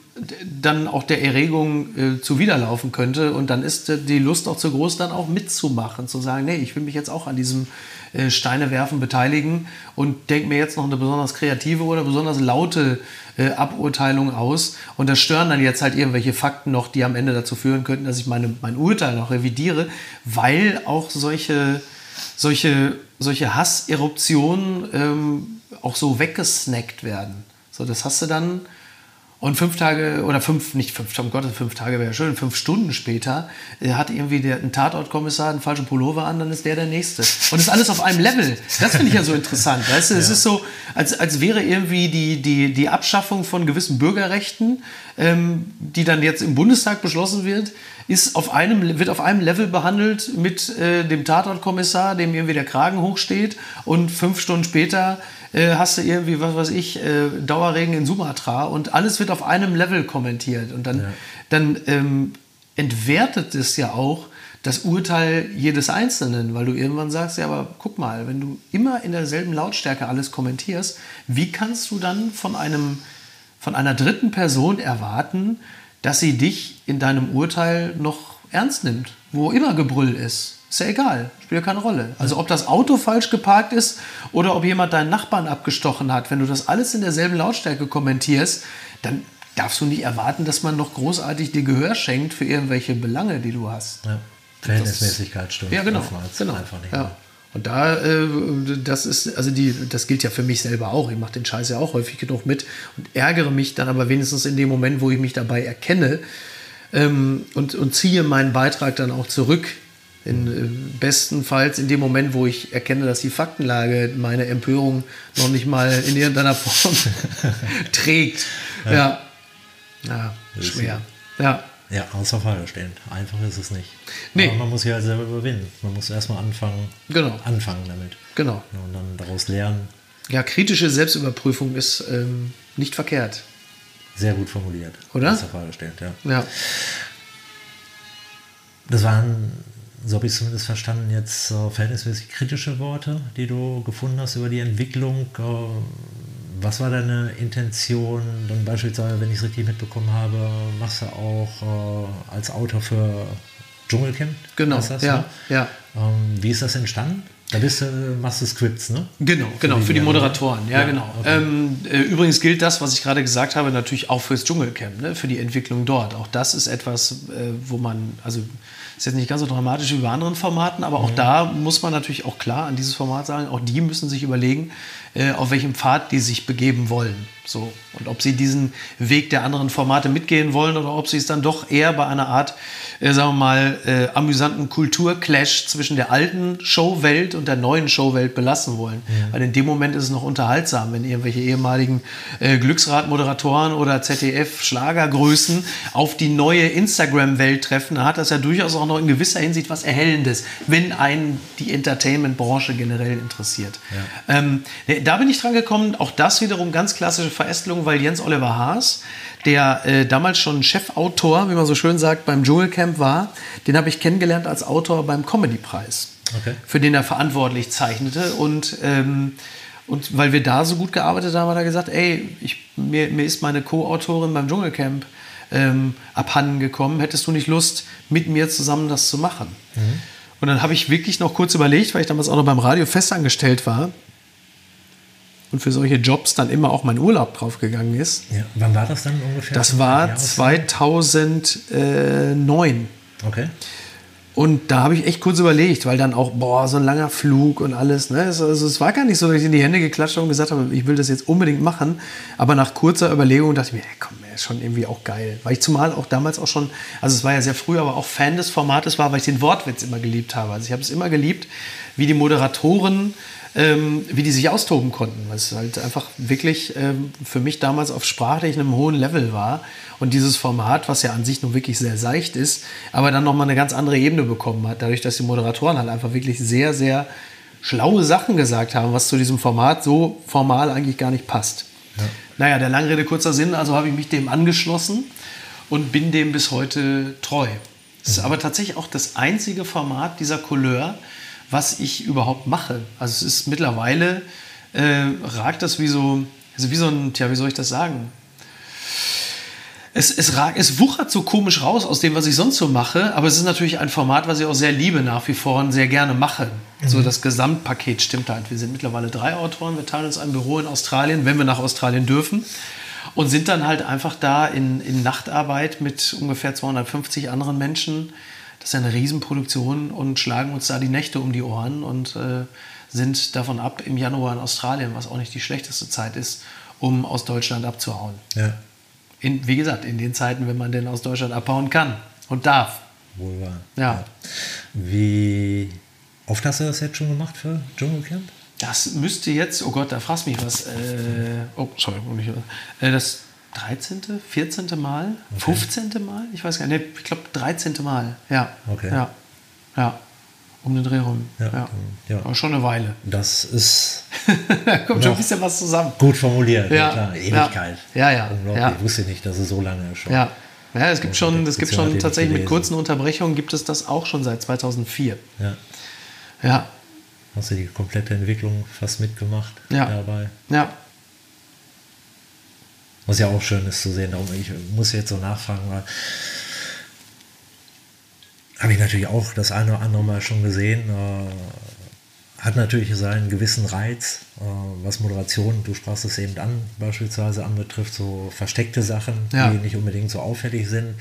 dann auch der Erregung äh, zuwiderlaufen könnte. Und dann ist äh, die Lust auch zu groß, dann auch mitzumachen, zu sagen, nee, ich will mich jetzt auch an diesem äh, Steine werfen beteiligen und denke mir jetzt noch eine besonders kreative oder besonders laute äh, Aburteilung aus. Und das stören dann jetzt halt irgendwelche Fakten noch, die am Ende dazu führen könnten, dass ich meine, mein Urteil noch revidiere, weil auch solche, solche, solche Hasseruptionen ähm, auch so weggesnackt werden. So, das hast du dann und fünf Tage, oder fünf, nicht fünf, um Gottes, fünf Tage wäre schön, fünf Stunden später äh, hat irgendwie der, ein Tatortkommissar einen falschen Pullover an, dann ist der der Nächste. Und das ist alles auf einem Level. Das finde ich ja so interessant. Weißt du, ja. es ist so, als, als wäre irgendwie die, die, die Abschaffung von gewissen Bürgerrechten, ähm, die dann jetzt im Bundestag beschlossen wird, ist auf einem, wird auf einem Level behandelt mit äh, dem Tatortkommissar, dem irgendwie der Kragen hochsteht und fünf Stunden später äh, hast du irgendwie, was weiß ich, äh, Dauerregen in Sumatra und alles wird auf einem Level kommentiert. Und dann, ja. dann ähm, entwertet es ja auch das Urteil jedes Einzelnen, weil du irgendwann sagst, ja, aber guck mal, wenn du immer in derselben Lautstärke alles kommentierst, wie kannst du dann von einem von einer dritten Person erwarten, dass sie dich in deinem Urteil noch ernst nimmt, wo immer Gebrüll ist? Ist ja egal, spielt ja keine Rolle. Also ob das Auto falsch geparkt ist oder ob jemand deinen Nachbarn abgestochen hat, wenn du das alles in derselben Lautstärke kommentierst, dann darfst du nicht erwarten, dass man noch großartig dir Gehör schenkt für irgendwelche Belange, die du hast. Ja. Verhältnismäßigkeit stimmt. Ja, genau. genau. Einfach nicht ja. Und da, äh, das ist, also die, das gilt ja für mich selber auch. Ich mache den Scheiß ja auch häufig genug mit und ärgere mich dann aber wenigstens in dem Moment, wo ich mich dabei erkenne ähm, und, und ziehe meinen Beitrag dann auch zurück in, äh, bestenfalls in dem Moment, wo ich erkenne, dass die Faktenlage meine Empörung noch nicht mal in irgendeiner Form trägt. Ja. Ja, ja schwer. Ja. Ja, außer Frage stehen. Einfach ist es nicht. Nee. Aber man muss sich halt selber überwinden. Man muss erstmal anfangen, genau. anfangen damit. Genau. Und dann daraus lernen. Ja, kritische Selbstüberprüfung ist ähm, nicht verkehrt. Sehr gut formuliert. Oder? Außer Frage stehen, ja. Ja. Das waren so habe ich es zumindest verstanden, jetzt äh, verhältnismäßig kritische Worte, die du gefunden hast über die Entwicklung. Äh, was war deine Intention? Dann beispielsweise, wenn ich es richtig mitbekommen habe, machst du auch äh, als Autor für Dschungelcamp? Genau, das, ja, ne? ja. Ähm, wie ist das entstanden? Da bist du, machst du Scripts, ne? Genau, für genau, die, für die Moderatoren, ja, ja genau. Okay. Ähm, äh, übrigens gilt das, was ich gerade gesagt habe, natürlich auch fürs Dschungelcamp, ne? für die Entwicklung dort. Auch das ist etwas, äh, wo man, also ist jetzt nicht ganz so dramatisch wie bei anderen Formaten, aber auch mhm. da muss man natürlich auch klar an dieses Format sagen, auch die müssen sich überlegen, äh, auf welchem Pfad die sich begeben wollen. So. Und ob sie diesen Weg der anderen Formate mitgehen wollen oder ob sie es dann doch eher bei einer Art, äh, sagen wir mal, äh, amüsanten Kulturclash zwischen der alten Showwelt und der neuen Showwelt belassen wollen. Mhm. Weil in dem Moment ist es noch unterhaltsam, wenn irgendwelche ehemaligen äh, Glücksrad-Moderatoren oder ZDF-Schlagergrößen auf die neue Instagram-Welt treffen. Dann hat das ja durchaus auch noch in gewisser Hinsicht was Erhellendes, wenn einen die Entertainment-Branche generell interessiert. Ja. Ähm, da bin ich dran gekommen, auch das wiederum ganz klassische Verästelung, weil Jens Oliver Haas, der äh, damals schon Chefautor, wie man so schön sagt, beim Dschungelcamp war, den habe ich kennengelernt als Autor beim Comedy-Preis, okay. für den er verantwortlich zeichnete. Und, ähm, und weil wir da so gut gearbeitet haben, hat er gesagt, ey, ich, mir, mir ist meine Co-Autorin beim Dschungelcamp ähm, abhanden gekommen. Hättest du nicht Lust, mit mir zusammen das zu machen? Mhm. Und dann habe ich wirklich noch kurz überlegt, weil ich damals auch noch beim Radio festangestellt war und für solche Jobs dann immer auch mein Urlaub draufgegangen ist. Ja. Wann war das dann ungefähr? Das war 2009. Okay. Und da habe ich echt kurz überlegt, weil dann auch, boah, so ein langer Flug und alles. Ne? Also, es war gar nicht so, dass ich in die Hände geklatscht habe und gesagt habe, ich will das jetzt unbedingt machen. Aber nach kurzer Überlegung dachte ich mir, hey, komm, ist schon irgendwie auch geil. Weil ich zumal auch damals auch schon, also es war ja sehr früh, aber auch Fan des Formates war, weil ich den Wortwitz immer geliebt habe. Also ich habe es immer geliebt, wie die Moderatoren ähm, wie die sich austoben konnten. Was halt einfach wirklich ähm, für mich damals auf sprachlich einem hohen Level war. Und dieses Format, was ja an sich nur wirklich sehr seicht ist, aber dann nochmal eine ganz andere Ebene bekommen hat, dadurch, dass die Moderatoren halt einfach wirklich sehr, sehr schlaue Sachen gesagt haben, was zu diesem Format so formal eigentlich gar nicht passt. Ja. Naja, der Langrede kurzer Sinn, also habe ich mich dem angeschlossen und bin dem bis heute treu. Es ist mhm. aber tatsächlich auch das einzige Format dieser Couleur, was ich überhaupt mache. Also es ist mittlerweile, äh, ragt das wie so, also wie so ein, tja, wie soll ich das sagen? Es, es, es wuchert so komisch raus aus dem, was ich sonst so mache, aber es ist natürlich ein Format, was ich auch sehr liebe nach wie vor und sehr gerne mache. Mhm. So das Gesamtpaket stimmt halt. Wir sind mittlerweile drei Autoren, wir teilen uns ein Büro in Australien, wenn wir nach Australien dürfen und sind dann halt einfach da in, in Nachtarbeit mit ungefähr 250 anderen Menschen. Das ist eine Riesenproduktion und schlagen uns da die Nächte um die Ohren und äh, sind davon ab im Januar in Australien, was auch nicht die schlechteste Zeit ist, um aus Deutschland abzuhauen. Ja. In, wie gesagt, in den Zeiten, wenn man denn aus Deutschland abhauen kann und darf. Wohl wahr. Ja. ja. Wie oft hast du das jetzt schon gemacht für Dschungelcamp? Das müsste jetzt, oh Gott, da fragst mich was. Äh, oh, sorry, äh, das 13., 14. Mal, okay. 15. Mal, ich weiß gar nicht, ich glaube 13. Mal, ja. Okay. Ja, ja. Um den Dreh rum. Ja, ja. ja. Aber schon eine Weile. Das ist. Kommt schon ein bisschen was zusammen. Gut formuliert, ja, klar. Ewigkeit. Ja, ja. Unglaublich. Ja. Ich wusste nicht, dass es so lange schon. Ja. Ja, es gibt schon, es gibt schon tatsächlich mit kurzen Unterbrechungen gibt es das auch schon seit 2004. Ja. Ja. Hast du die komplette Entwicklung fast mitgemacht ja. dabei? Ja. Was ja auch schön ist zu sehen. Ich muss jetzt so nachfragen, weil habe ich natürlich auch das eine oder andere Mal schon gesehen. Äh, hat natürlich seinen gewissen Reiz, äh, was Moderation, du sprachst es eben an, beispielsweise anbetrifft, so versteckte Sachen, ja. die nicht unbedingt so auffällig sind.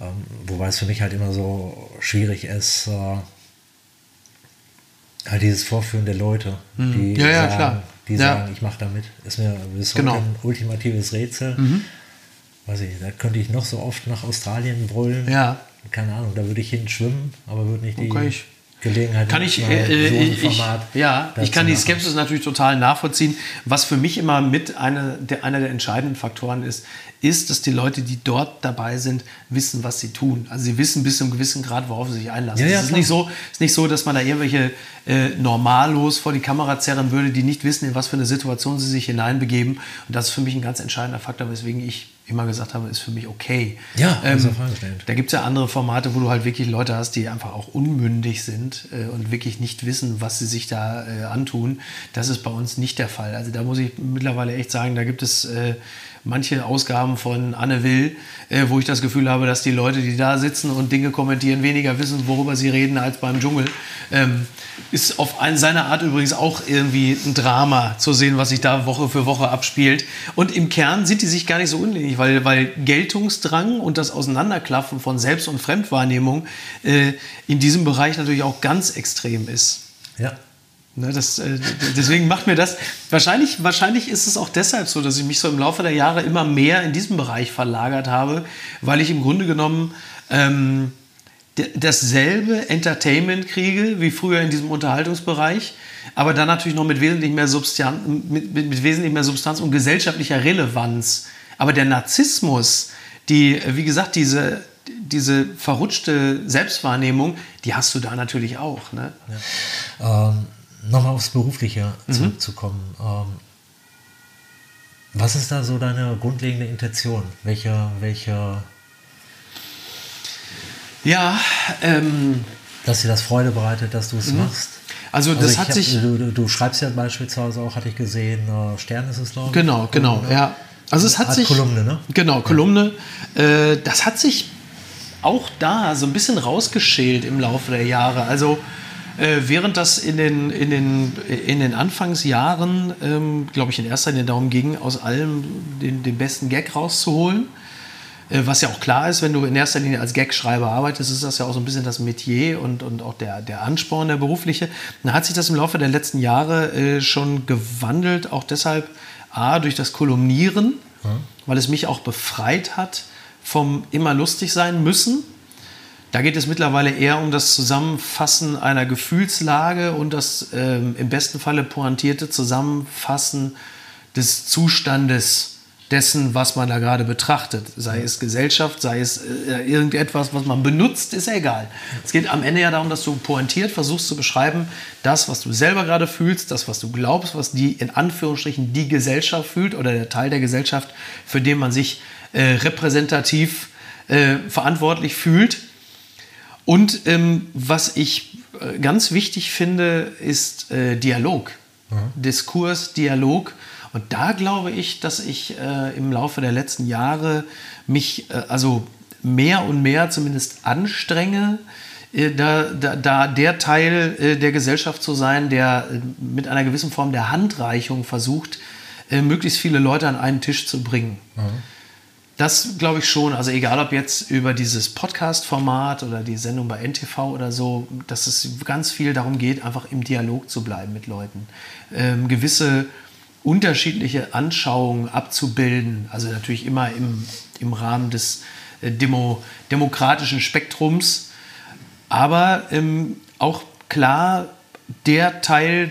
Ähm, wobei es für mich halt immer so schwierig ist, äh, halt dieses Vorführen der Leute, mhm. die ja, ja, sagen, klar. Die ja. sagen, ich mache damit. Ist mir bis genau. heute ein ultimatives Rätsel. Mhm. Weiß ich, da könnte ich noch so oft nach Australien brüllen. Ja. Keine Ahnung, da würde ich hin schwimmen, aber würde nicht die okay, Gelegenheit kann ich, äh, so ich, ich, ja, ich kann die Skepsis natürlich total nachvollziehen. Was für mich immer mit einer der, einer der entscheidenden Faktoren ist, ist, dass die Leute, die dort dabei sind, wissen, was sie tun. Also sie wissen bis zu einem gewissen Grad, worauf sie sich einlassen. Ja, ja, es ist nicht, so, ist nicht so, dass man da irgendwelche äh, Normalos vor die Kamera zerren würde, die nicht wissen, in was für eine Situation sie sich hineinbegeben. Und das ist für mich ein ganz entscheidender Faktor, weswegen ich immer gesagt habe, ist für mich okay. Ja, ähm, da gibt es ja andere Formate, wo du halt wirklich Leute hast, die einfach auch unmündig sind äh, und wirklich nicht wissen, was sie sich da äh, antun. Das ist bei uns nicht der Fall. Also da muss ich mittlerweile echt sagen, da gibt es äh, manche Ausgaben von Anne Will, äh, wo ich das Gefühl habe, dass die Leute, die da sitzen und Dinge kommentieren, weniger wissen, worüber sie reden, als beim Dschungel. Ähm, ist auf eine, seine Art übrigens auch irgendwie ein Drama zu sehen, was sich da Woche für Woche abspielt. Und im Kern sind die sich gar nicht so unähnlich, weil, weil Geltungsdrang und das Auseinanderklaffen von Selbst- und Fremdwahrnehmung äh, in diesem Bereich natürlich auch ganz extrem ist. Ja. Ne, das, äh, deswegen macht mir das. Wahrscheinlich, wahrscheinlich ist es auch deshalb so, dass ich mich so im Laufe der Jahre immer mehr in diesem Bereich verlagert habe, weil ich im Grunde genommen ähm, dasselbe Entertainment kriege wie früher in diesem Unterhaltungsbereich, aber dann natürlich noch mit wesentlich mehr Substanz, mit, mit, mit wesentlich mehr Substanz und gesellschaftlicher Relevanz. Aber der Narzissmus, die, wie gesagt, diese, diese verrutschte Selbstwahrnehmung, die hast du da natürlich auch. Ne? Ja. Ähm nochmal aufs Berufliche mhm. zurückzukommen. Ähm, was ist da so deine grundlegende Intention? Welche, welche ja, ähm, dass dir das Freude bereitet, dass du es mhm. machst. Also das also hat hab, sich. Du, du, schreibst ja beispielsweise auch, hatte ich gesehen, äh, Stern ist es, glaube ich. Genau, genau, ja. Also es hat Art sich. Kolumne, ne? Genau, Kolumne. Ja. Äh, das hat sich auch da so ein bisschen rausgeschält im Laufe der Jahre. Also äh, während das in den, in den, in den Anfangsjahren, ähm, glaube ich, in erster Linie darum ging, aus allem den, den besten Gag rauszuholen. Äh, was ja auch klar ist, wenn du in erster Linie als Gagschreiber arbeitest, ist das ja auch so ein bisschen das Metier und, und auch der, der Ansporn, der berufliche. Dann hat sich das im Laufe der letzten Jahre äh, schon gewandelt, auch deshalb A, durch das Kolumnieren, mhm. weil es mich auch befreit hat vom immer lustig sein müssen. Da geht es mittlerweile eher um das Zusammenfassen einer Gefühlslage und das ähm, im besten Falle pointierte Zusammenfassen des Zustandes dessen, was man da gerade betrachtet. Sei es Gesellschaft, sei es äh, irgendetwas, was man benutzt, ist egal. Es geht am Ende ja darum, dass du pointiert versuchst zu beschreiben, das, was du selber gerade fühlst, das, was du glaubst, was die in Anführungsstrichen die Gesellschaft fühlt oder der Teil der Gesellschaft, für den man sich äh, repräsentativ äh, verantwortlich fühlt und ähm, was ich äh, ganz wichtig finde, ist äh, Dialog. Mhm. Diskurs, Dialog. Und da glaube ich, dass ich äh, im Laufe der letzten Jahre mich äh, also mehr und mehr zumindest anstrenge, äh, da, da, da, der Teil äh, der Gesellschaft zu sein, der mit einer gewissen Form der Handreichung versucht, möglichst viele Leute an einen Tisch zu bringen. Mhm. Das glaube ich schon. Also egal ob jetzt über dieses Podcast-Format oder die Sendung bei NTV oder so, dass es ganz viel darum geht, einfach im Dialog zu bleiben mit Leuten. Ähm, gewisse unterschiedliche Anschauungen abzubilden. Also natürlich immer im, im Rahmen des äh, Demo, demokratischen Spektrums. Aber ähm, auch klar der Teil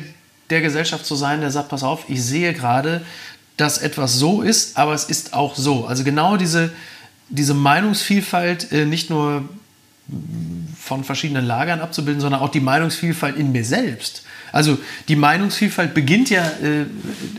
der Gesellschaft zu sein, der sagt, pass auf, ich sehe gerade, dass etwas so ist, aber es ist auch so. Also genau diese, diese Meinungsvielfalt äh, nicht nur von verschiedenen Lagern abzubilden, sondern auch die Meinungsvielfalt in mir selbst. Also die Meinungsvielfalt beginnt ja äh,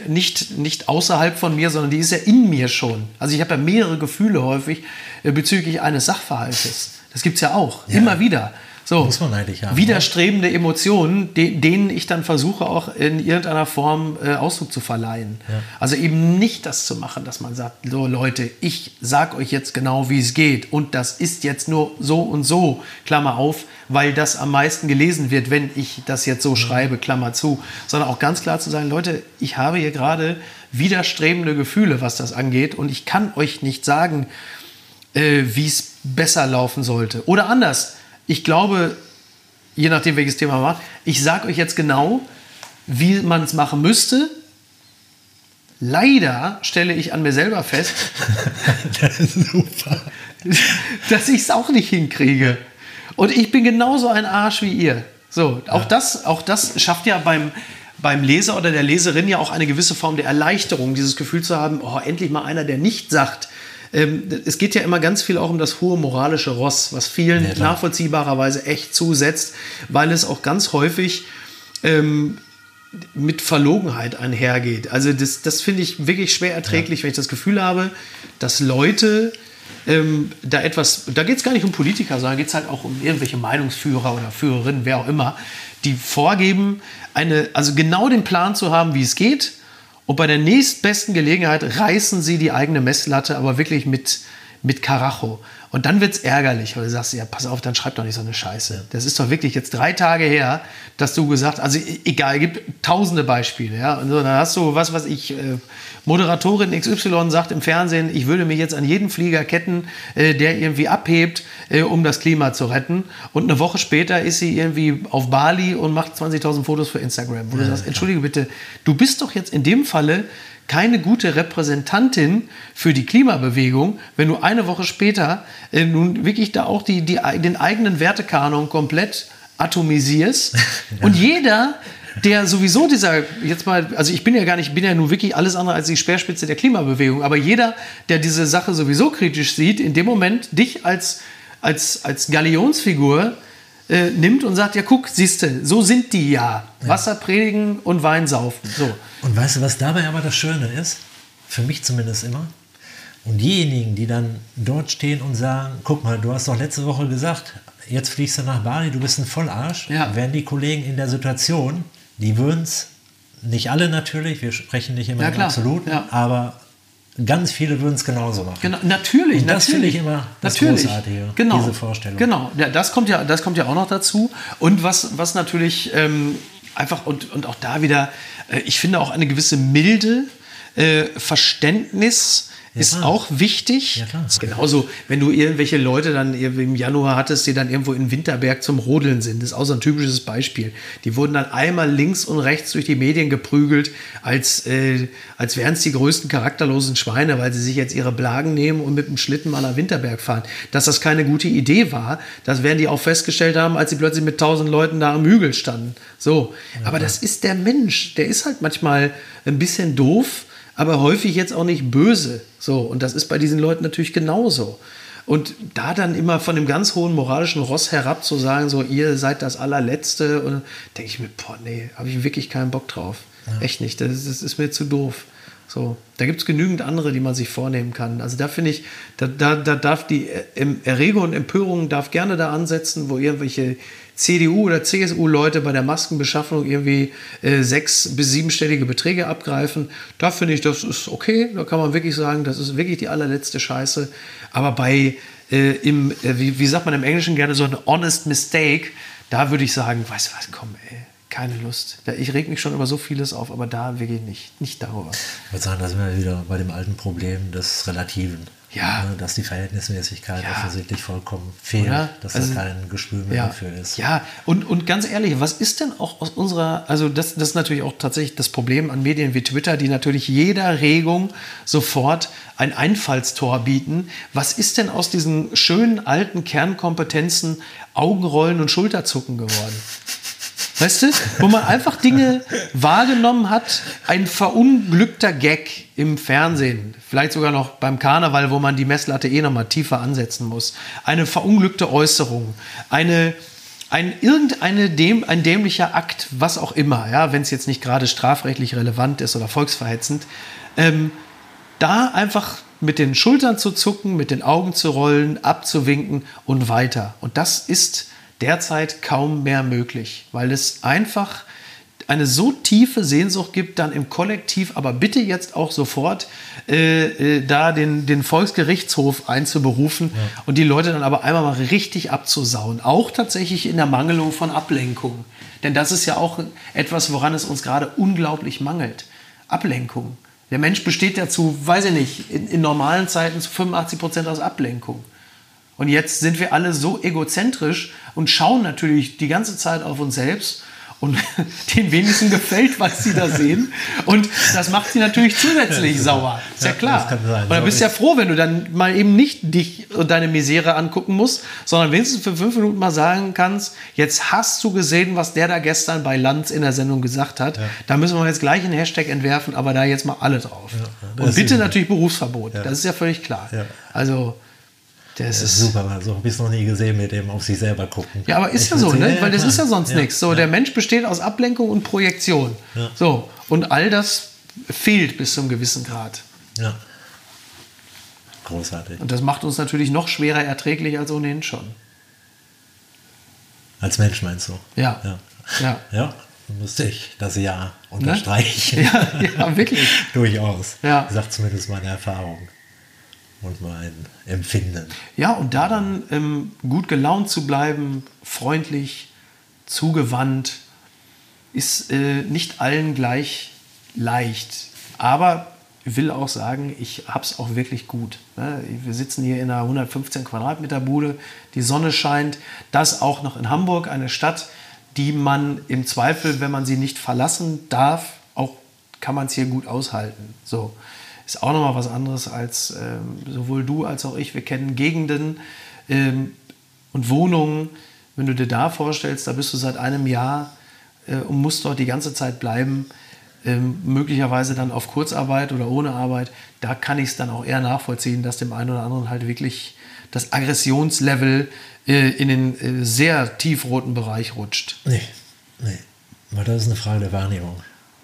nicht, nicht außerhalb von mir, sondern die ist ja in mir schon. Also ich habe ja mehrere Gefühle häufig äh, bezüglich eines Sachverhaltes. Das gibt es ja auch, ja. immer wieder. So, Muss man eigentlich haben. Widerstrebende Emotionen, de denen ich dann versuche auch in irgendeiner Form äh, Ausdruck zu verleihen. Ja. Also eben nicht das zu machen, dass man sagt, so Leute, ich sag euch jetzt genau, wie es geht und das ist jetzt nur so und so, Klammer auf, weil das am meisten gelesen wird, wenn ich das jetzt so mhm. schreibe, Klammer zu, sondern auch ganz klar zu sagen, Leute, ich habe hier gerade widerstrebende Gefühle, was das angeht und ich kann euch nicht sagen, äh, wie es besser laufen sollte. Oder anders, ich glaube, je nachdem, welches Thema man macht, ich sage euch jetzt genau, wie man es machen müsste. Leider stelle ich an mir selber fest, dass ich es auch nicht hinkriege. Und ich bin genauso ein Arsch wie ihr. So, auch, ja. das, auch das schafft ja beim, beim Leser oder der Leserin ja auch eine gewisse Form der Erleichterung, dieses Gefühl zu haben, oh, endlich mal einer, der nicht sagt, ähm, es geht ja immer ganz viel auch um das hohe moralische Ross, was vielen ja, nachvollziehbarerweise echt zusetzt, weil es auch ganz häufig ähm, mit Verlogenheit einhergeht. Also das, das finde ich wirklich schwer erträglich, ja. wenn ich das Gefühl habe, dass Leute ähm, da etwas, da geht es gar nicht um Politiker, sondern geht es halt auch um irgendwelche Meinungsführer oder Führerinnen, wer auch immer, die vorgeben, eine, also genau den Plan zu haben, wie es geht und bei der nächstbesten Gelegenheit reißen sie die eigene Messlatte, aber wirklich mit, mit Karacho. Und dann wird es ärgerlich, weil du sagst, ja, pass auf, dann schreib doch nicht so eine Scheiße. Das ist doch wirklich jetzt drei Tage her, dass du gesagt also e, egal, es gibt tausende Beispiele, ja. Und so, dann hast du, was was ich, äh, Moderatorin XY sagt im Fernsehen, ich würde mich jetzt an jeden Flieger ketten, äh, der irgendwie abhebt, äh, um das Klima zu retten. Und eine Woche später ist sie irgendwie auf Bali und macht 20.000 Fotos für Instagram. Wo ja, du sagst, entschuldige bitte, du bist doch jetzt in dem Falle keine gute Repräsentantin für die Klimabewegung, wenn du eine Woche später äh, nun wirklich da auch die, die, den eigenen Wertekanon komplett atomisierst. ja. Und jeder, der sowieso dieser, jetzt mal, also ich bin ja gar nicht, bin ja nun wirklich alles andere als die Speerspitze der Klimabewegung, aber jeder, der diese Sache sowieso kritisch sieht, in dem Moment dich als, als, als Galionsfigur äh, nimmt und sagt, ja guck, siehste, so sind die ja. ja. Wasser predigen und Wein saufen. So. Und weißt du, was dabei aber das Schöne ist? Für mich zumindest immer. Und diejenigen, die dann dort stehen und sagen, guck mal, du hast doch letzte Woche gesagt, jetzt fliegst du nach Bali, du bist ein Vollarsch, ja. wären die Kollegen in der Situation, die würden es, nicht alle natürlich, wir sprechen nicht immer ja, im Absoluten, ja. aber ganz viele würden es genauso machen. Genau, natürlich, und das finde ich immer das natürlich. Großartige, genau, diese Vorstellung. Genau, ja, das, kommt ja, das kommt ja auch noch dazu. Und was, was natürlich ähm, einfach, und, und auch da wieder, ich finde auch eine gewisse Milde, äh, Verständnis, ist auch wichtig. Ja, klar. Genauso, wenn du irgendwelche Leute dann im Januar hattest, die dann irgendwo in Winterberg zum Rodeln sind. Das ist auch so ein typisches Beispiel. Die wurden dann einmal links und rechts durch die Medien geprügelt, als, äh, als wären es die größten charakterlosen Schweine, weil sie sich jetzt ihre Blagen nehmen und mit dem Schlitten mal nach Winterberg fahren. Dass das keine gute Idee war, das werden die auch festgestellt haben, als sie plötzlich mit tausend Leuten da am Hügel standen. So. Ja, Aber das ist der Mensch. Der ist halt manchmal ein bisschen doof aber häufig jetzt auch nicht böse. So, und das ist bei diesen Leuten natürlich genauso. Und da dann immer von dem ganz hohen moralischen Ross herab zu sagen, so, ihr seid das allerletzte, und denke ich mir, boah, nee, habe ich wirklich keinen Bock drauf. Ja. Echt nicht, das, das, ist mir zu doof. So, da gibt es genügend andere, die man sich vornehmen kann. Also da finde ich, da, da, da darf die Erregung und Empörung darf gerne da ansetzen, wo irgendwelche CDU oder CSU-Leute bei der Maskenbeschaffung irgendwie äh, sechs- bis siebenstellige Beträge abgreifen. Da finde ich, das ist okay. Da kann man wirklich sagen, das ist wirklich die allerletzte Scheiße. Aber bei, äh, im, äh, wie, wie sagt man im Englischen gerne, so ein honest mistake, da würde ich sagen, weißt du was, komm, ey keine Lust. Ich reg mich schon über so vieles auf, aber da wirklich nicht. Nicht darüber. Ich würde sagen, da sind wir wieder bei dem alten Problem des Relativen. Ja. Ne, dass die Verhältnismäßigkeit ja. offensichtlich vollkommen fehlt, Oder? dass also, da kein Gespür mehr ja. dafür ist. Ja, und, und ganz ehrlich, was ist denn auch aus unserer, also das, das ist natürlich auch tatsächlich das Problem an Medien wie Twitter, die natürlich jeder Regung sofort ein Einfallstor bieten. Was ist denn aus diesen schönen alten Kernkompetenzen Augenrollen und Schulterzucken geworden? Weißt du, wo man einfach Dinge wahrgenommen hat, ein verunglückter Gag im Fernsehen, vielleicht sogar noch beim Karneval, wo man die Messlatte eh noch mal tiefer ansetzen muss, eine verunglückte Äußerung, eine ein irgendeine dem, ein dämlicher Akt, was auch immer, ja, wenn es jetzt nicht gerade strafrechtlich relevant ist oder volksverhetzend, ähm, da einfach mit den Schultern zu zucken, mit den Augen zu rollen, abzuwinken und weiter. Und das ist derzeit kaum mehr möglich, weil es einfach eine so tiefe Sehnsucht gibt, dann im Kollektiv, aber bitte jetzt auch sofort äh, äh, da den, den Volksgerichtshof einzuberufen ja. und die Leute dann aber einmal mal richtig abzusauen. Auch tatsächlich in der Mangelung von Ablenkung. Denn das ist ja auch etwas, woran es uns gerade unglaublich mangelt. Ablenkung. Der Mensch besteht ja zu, weiß ich nicht, in, in normalen Zeiten zu 85 Prozent aus Ablenkung. Und jetzt sind wir alle so egozentrisch und schauen natürlich die ganze Zeit auf uns selbst und den wenigsten gefällt, was sie da sehen. Und das macht sie natürlich zusätzlich sauer. Ist ja, ja klar. Sein, und dann bist du ja froh, wenn du dann mal eben nicht dich und deine Misere angucken musst, sondern wenigstens für fünf Minuten mal sagen kannst, jetzt hast du gesehen, was der da gestern bei Lanz in der Sendung gesagt hat. Ja. Da müssen wir jetzt gleich einen Hashtag entwerfen, aber da jetzt mal alle drauf. Ja, und bitte natürlich Berufsverbot. Das ist ja völlig klar. Also das ist super, so habe ich es noch nie gesehen mit dem auf sich selber gucken. Ja, aber ist ich ja so, ne? weil das ist ja sonst ja, nichts. So, ja. der Mensch besteht aus Ablenkung und Projektion. Ja. So, und all das fehlt bis zum gewissen Grad. Ja. Großartig. Und das macht uns natürlich noch schwerer erträglich als ohnehin schon. Als Mensch meinst du? Ja. Ja. Ja. ja müsste ich das Ja unterstreichen. Ne? Ja, ja, wirklich. Durchaus. Ja. Sagt zumindest meine Erfahrung und mein Empfinden. Ja, und da dann ähm, gut gelaunt zu bleiben, freundlich, zugewandt, ist äh, nicht allen gleich leicht. Aber ich will auch sagen, ich habe es auch wirklich gut. Ne? Wir sitzen hier in einer 115 Quadratmeter Bude, die Sonne scheint, das auch noch in Hamburg, eine Stadt, die man im Zweifel, wenn man sie nicht verlassen darf, auch kann man es hier gut aushalten. So ist auch nochmal was anderes als ähm, sowohl du als auch ich. Wir kennen Gegenden ähm, und Wohnungen. Wenn du dir da vorstellst, da bist du seit einem Jahr äh, und musst dort die ganze Zeit bleiben, ähm, möglicherweise dann auf Kurzarbeit oder ohne Arbeit, da kann ich es dann auch eher nachvollziehen, dass dem einen oder anderen halt wirklich das Aggressionslevel äh, in den äh, sehr tiefroten Bereich rutscht. Nee, nee. Weil das ist eine Frage der Wahrnehmung.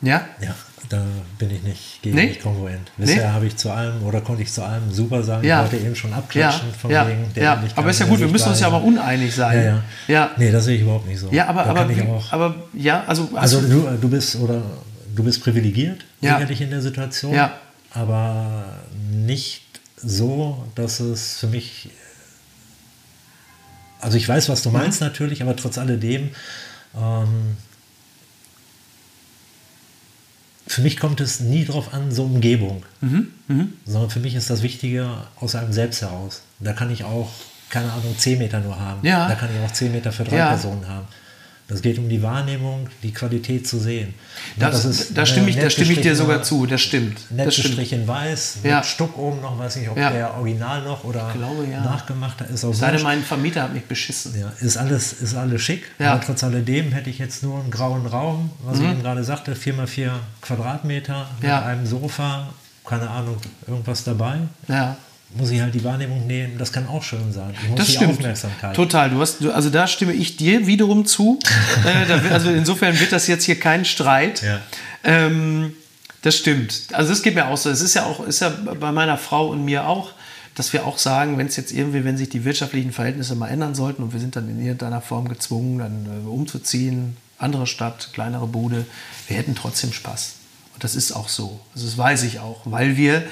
Ja? Ja, da bin ich nicht gegen nee? kongruent. Bisher nee? habe ich zu allem oder konnte ich zu allem super sagen. Ja. Ich wollte eben schon abklatschen ja. von ja. wegen der ja. Aber ist ja gut, wir müssen uns ja aber uneinig sein. Ja, ja. ja. Nee, das sehe ich überhaupt nicht so. Ja, aber, aber, aber ja, also. Also du, du bist oder du bist privilegiert, ja. sicherlich in der Situation. Ja. Aber nicht so, dass es für mich. Also ich weiß, was du meinst mhm. natürlich, aber trotz alledem ähm, für mich kommt es nie darauf an, so Umgebung. Mhm, mh. Sondern für mich ist das Wichtige aus einem selbst heraus. Da kann ich auch, keine Ahnung, 10 Meter nur haben. Ja. Da kann ich auch 10 Meter für drei ja. Personen haben. Das geht um die Wahrnehmung, die Qualität zu sehen. Das, das ist da, stimme ich, da stimme ich dir sogar zu, das stimmt. Nette das Strich in weiß, ja. mit Stuck oben noch, weiß nicht, ob ja. der Original noch oder glaube, ja. nachgemachter ist. Auch Sei denn, mein Vermieter hat mich beschissen. Ja, ist alles, ist alles schick. Ja. Aber trotz alledem hätte ich jetzt nur einen grauen Raum, was mhm. ich eben gerade sagte, 4x4 Quadratmeter mit einem Sofa, keine Ahnung, irgendwas dabei. Ja muss ich halt die Wahrnehmung nehmen, das kann auch schön sein. Das die stimmt. Aufmerksamkeit. Total. Du hast, du, also da stimme ich dir wiederum zu. äh, da, also insofern wird das jetzt hier kein Streit. Ja. Ähm, Das stimmt. Also es geht mir auch so. Es ist ja auch, ist ja bei meiner Frau und mir auch, dass wir auch sagen, wenn es jetzt irgendwie, wenn sich die wirtschaftlichen Verhältnisse mal ändern sollten und wir sind dann in irgendeiner Form gezwungen, dann äh, umzuziehen, andere Stadt, kleinere Bude, wir hätten trotzdem Spaß. Und das ist auch so. Also das weiß ich auch, weil wir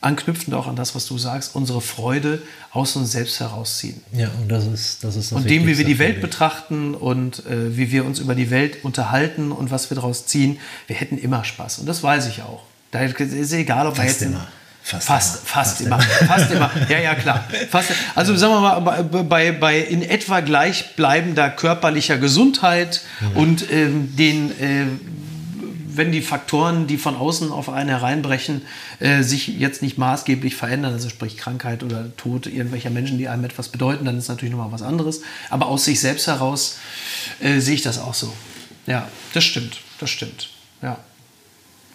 anknüpfend auch an das, was du sagst, unsere Freude aus uns selbst herausziehen. Ja, und das ist das ist das Und dem, wie wir die Welt betrachten und äh, wie wir uns über die Welt unterhalten und was wir daraus ziehen, wir hätten immer Spaß. Und das weiß ich auch. Da ist egal, ob wir Fast jetzt immer. Fast Fast, immer. fast, Fast immer. Fast immer. Ja, ja, klar. Fast, also sagen wir mal, bei, bei, in etwa gleichbleibender körperlicher Gesundheit und ähm, den, äh, wenn die Faktoren, die von außen auf einen hereinbrechen, äh, sich jetzt nicht maßgeblich verändern, also sprich Krankheit oder Tod irgendwelcher Menschen, die einem etwas bedeuten, dann ist natürlich nochmal was anderes. Aber aus sich selbst heraus äh, sehe ich das auch so. Ja, das stimmt. Das stimmt. Ja.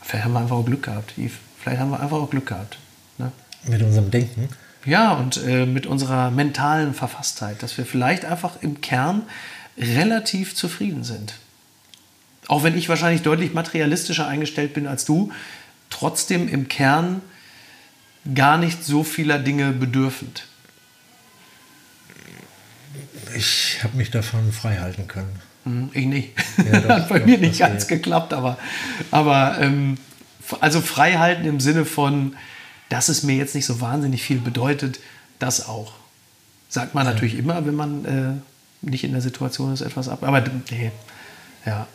Vielleicht haben wir einfach auch Glück gehabt, Yves. Vielleicht haben wir einfach auch Glück gehabt. Ne? Mit unserem Denken. Ja, und äh, mit unserer mentalen Verfasstheit, dass wir vielleicht einfach im Kern relativ zufrieden sind. Auch wenn ich wahrscheinlich deutlich materialistischer eingestellt bin als du, trotzdem im Kern gar nicht so vieler Dinge bedürfend. Ich habe mich davon frei halten können. Hm, Ich nicht. Ja, doch, Hat bei doch, mir nicht ganz geht. geklappt, aber, aber ähm, also frei halten im Sinne von, dass es mir jetzt nicht so wahnsinnig viel bedeutet, das auch. Sagt man natürlich immer, wenn man äh, nicht in der Situation ist, etwas ab. Aber nee, ja.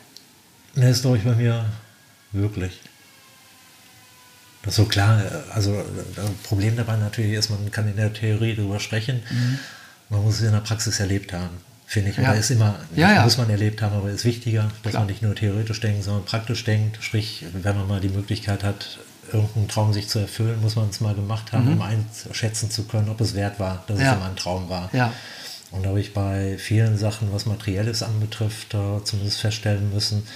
Ne, ist glaube ich bei mir wirklich. Das so klar, also äh, das Problem dabei natürlich ist, man kann in der Theorie darüber sprechen, man muss es in der Praxis erlebt haben, finde ich. Mhm. Ja. Oder ist immer, Ja, ja. muss man erlebt haben, aber ist wichtiger, dass Klar. man nicht nur theoretisch denkt, sondern praktisch denkt. Sprich, wenn man mal die Möglichkeit hat, irgendeinen Traum sich zu erfüllen, muss man es mal gemacht haben, um einschätzen zu können, ob es wert war, dass Mhm. Es immer ein Traum war. Und da habe ich bei vielen Sachen, was Materielles anbetrifft, zumindest feststellen müssen,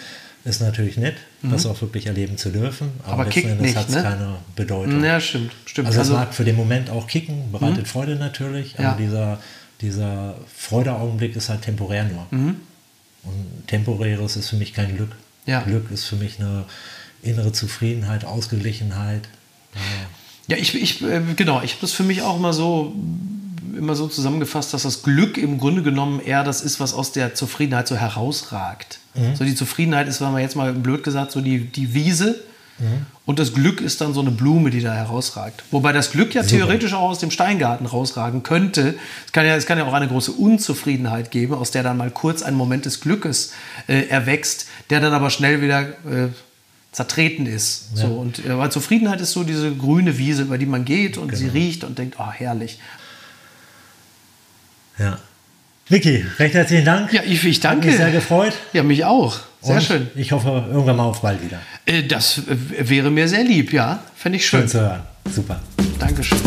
ist natürlich nett, das auch wirklich erleben zu dürfen, aber, Mhm. Aber letzten Endes hat es ne? keine Bedeutung. Ja, stimmt. stimmt. Also es mag für den Moment auch kicken, bereitet Freude natürlich, aber Ja. dieser, dieser Freudeaugenblick ist halt temporär nur. Mhm. Und temporäres ist für mich kein Glück. Ja. Glück ist für mich eine innere Zufriedenheit, Ausgeglichenheit. Ja, ich, ich äh, genau, ich habe das für mich auch immer so immer so zusammengefasst, dass das Glück im Grunde genommen eher das ist, was aus der Zufriedenheit so herausragt. So die Zufriedenheit ist, wenn man jetzt mal blöd gesagt, so die, die Wiese. Und das Glück ist dann so eine Blume, die da herausragt. Wobei das Glück ja theoretisch auch aus dem Steingarten rausragen könnte. Es kann ja, es kann ja auch eine große Unzufriedenheit geben, aus der dann mal kurz ein Moment des Glückes äh, erwächst, der dann aber schnell wieder äh, zertreten ist. So, und, äh, weil Zufriedenheit ist so diese grüne Wiese, über die man geht und sie riecht und denkt, oh, herrlich. Ja. Vicky, recht herzlichen Dank. Ja, ich, ich Hat danke. mich sehr gefreut. Ja, mich auch. Sehr Und schön. Ich hoffe, irgendwann mal auf bald wieder. Äh, das wäre mir sehr lieb, ja. Fände ich schön. Schön zu hören. Super. Dankeschön.